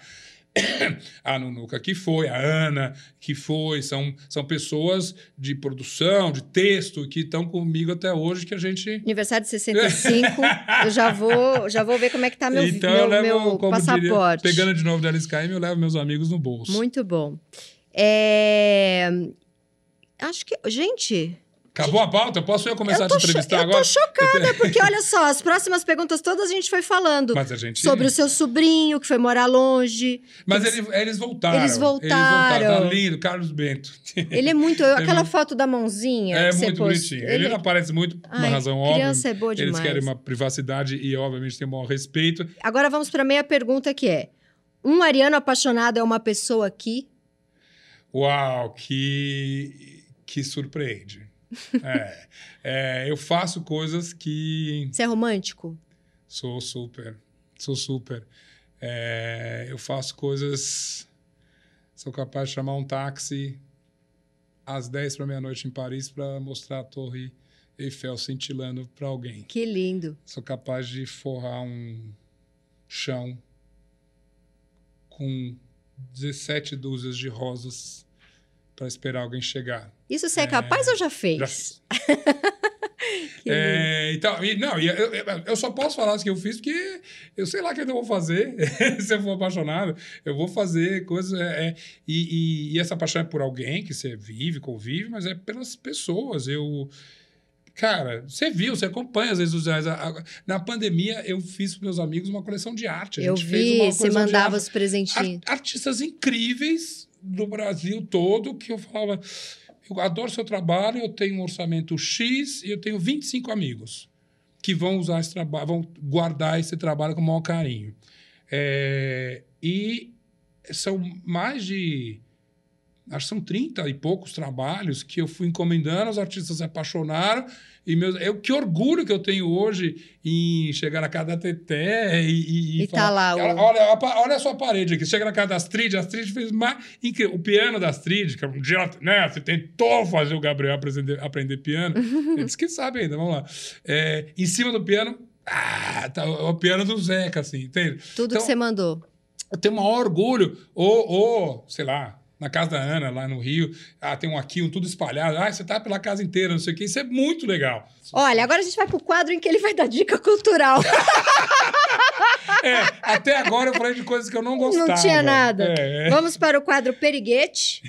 [COUGHS] A Nunuca que foi, a Ana que foi, são, são pessoas de produção, de texto, que estão comigo até hoje, que a gente [LAUGHS] Aniversário de 65, eu já vou, já vou ver como é que tá meu, então, meu, eu levo, meu como diria, passaporte. pegando de novo da LSKM, eu levo meus amigos no bolso. Muito bom. É, Acho que. Gente, Acabou a pauta? Posso eu começar eu a te entrevistar eu agora? tô chocada, porque [LAUGHS] olha só, as próximas perguntas todas a gente foi falando. Gente... Sobre o seu sobrinho que foi morar longe. Mas ele- eles voltaram. Eles voltaram. Tá lindo, Carlos Bento. [LAUGHS] Ele é muito. Aquela foto da mãozinha. É muito pôs- bonitinho. Ele, não aparece muito, por uma razão óbvia. criança é boa Eles demais. querem uma privacidade e, obviamente, tem um maior respeito. Agora vamos para a meia pergunta que é: um ariano apaixonado é uma pessoa que. Uau, que, que surpreende. É, é, eu faço coisas que Você é romântico? sou super, sou super. É, eu faço coisas. Sou capaz de chamar um táxi às 10 para meia-noite em Paris para mostrar a Torre Eiffel cintilando para alguém. Que lindo. Sou capaz de forrar um chão com 17 dúzias de rosas para esperar alguém chegar. Isso você é, capaz ou já fez? Já [LAUGHS] fiz. É, então, e, não, eu, eu- eu só posso falar isso que eu fiz porque eu sei lá o que eu vou fazer. [LAUGHS] Se eu for apaixonado, eu vou fazer coisas. é, é, e, e- e essa paixão é por alguém que você vive, convive, mas é pelas pessoas. Eu. Cara, você viu, você acompanha as redes sociais. Na pandemia, eu fiz para meus amigos uma coleção de arte. A Eu vi, você mandava os presentinhos. ar- artistas incríveis do Brasil todo que eu falava, eu adoro seu trabalho, eu tenho um orçamento X e eu tenho 25 amigos que vão usar esse trabalho, vão guardar esse trabalho com o maior carinho. É, e são mais de acho que são 30 e poucos trabalhos que eu fui encomendando, os artistas se apaixonaram. E meus, eu, que orgulho que eu tenho hoje em chegar na casa da Teté e, e, E tá lá o- olha, olha a sua parede aqui. Chega na casa da Astrid, a Astrid fez mais. incrível. O piano da Astrid, que um dia né, você tentou fazer o Gabriel aprender, aprender piano. [LAUGHS] Ele disse que sabe ainda, vamos lá. É, em cima do piano, ah, tá o, o piano do Zeca, assim, entende? Tudo então- que você mandou. eu tenho o maior orgulho. Ou, ou, sei lá, na casa da Ana, lá no Rio, ah, tem um aqui, um tudo espalhado. Ah, você tá pela casa inteira, não sei o quê. Isso é muito legal. Olha, agora a gente vai pro quadro em que ele vai dar dica cultural. [LAUGHS] É, até agora eu falei de coisas que eu não gostava. Não tinha nada. É, é. Vamos para o quadro Periguete.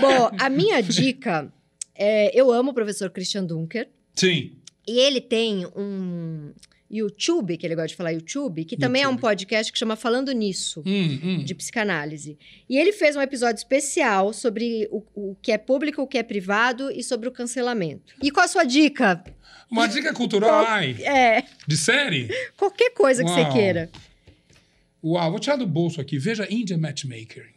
Bom, a minha dica é: eu amo o professor Christian Dunker. Sim. E ele tem um YouTube, que ele gosta de falar YouTube, que também é um YouTube. podcast que chama Falando Nisso. Hum, hum. De psicanálise. E ele fez um episódio especial sobre o, o que é público, o que é privado e sobre o cancelamento. E qual a sua dica? Uma dica cultural, ai, É, de série? qualquer coisa que você queira. Uau, vou tirar do bolso aqui. Veja India Matchmaker.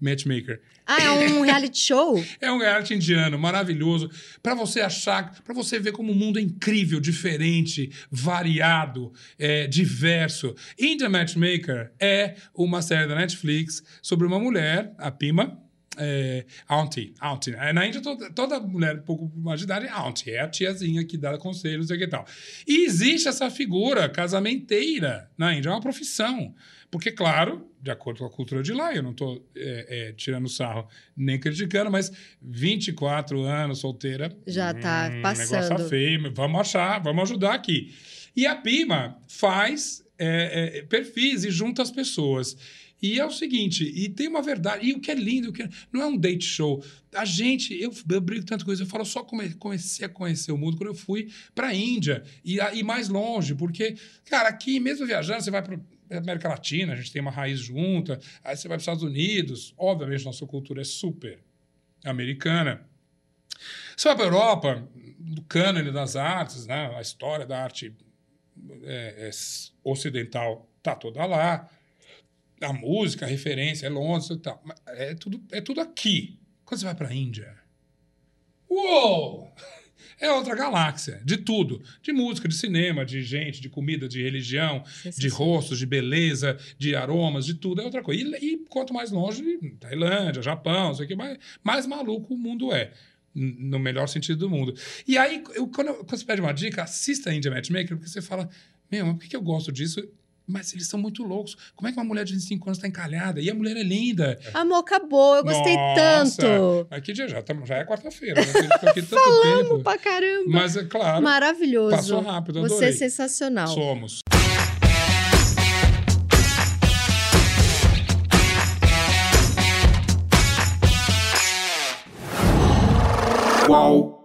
Matchmaker. Ah, é um [LAUGHS] reality show? É um reality indiano maravilhoso para você achar, para você ver como o mundo é incrível, diferente, variado, é, diverso. Indian Matchmaker é uma série da Netflix sobre uma mulher, a Pima, é, auntie, auntie. É, na Índia, toda, toda mulher um pouco mais de idade é auntie, é a tiazinha que dá conselhos e que tal. E existe essa figura casamenteira na Índia, é uma profissão. Porque, claro, de acordo com a cultura de lá, eu não estou é, é, tirando sarro nem criticando, mas 24 anos solteira. Já está hum, passando. Negócio feio, vamos achar, vamos ajudar aqui. E a Pima faz é, é, perfis e junta as pessoas. E é o seguinte, e tem uma verdade, e o que é lindo, o que é, não é um date show. A gente, eu, eu brigo tanta coisa, eu falo, só come, comecei a conhecer o mundo quando eu fui para a Índia e, e mais longe, porque, cara, aqui mesmo viajando, você vai para América Latina, a gente tem uma raiz junta, aí você vai para os Estados Unidos, obviamente nossa cultura é super americana. Você vai para a Europa, do cânone das artes, né? a história da arte é, é, ocidental está toda lá a música, a referência, é Londres e tal. É tudo, é tudo aqui. Quando você vai para a Índia, uou! [LAUGHS] É outra galáxia, de tudo. De música, de cinema, de gente, de comida, de religião, sim, sim, de rostos, de beleza, de aromas, de tudo. É outra coisa. E, e quanto mais longe, Tailândia, Japão, isso aqui, mais, mais maluco o mundo é. No melhor sentido do mundo. E aí, eu, quando, eu, quando você pede uma dica, assista a India Matchmaker, porque você fala, meu, por que, que eu gosto disso? Mas eles são muito loucos. Como é que uma mulher de 25 anos está encalhada? E a mulher é linda. Amor, acabou. Eu gostei Nossa, tanto. Aqui dia já, tá, já é quarta-feira. Né? aqui tanto Falamos tempo. pra caramba. Mas é claro. Maravilhoso. Passou rápido, adorei. Você é sensacional. Somos. Qual?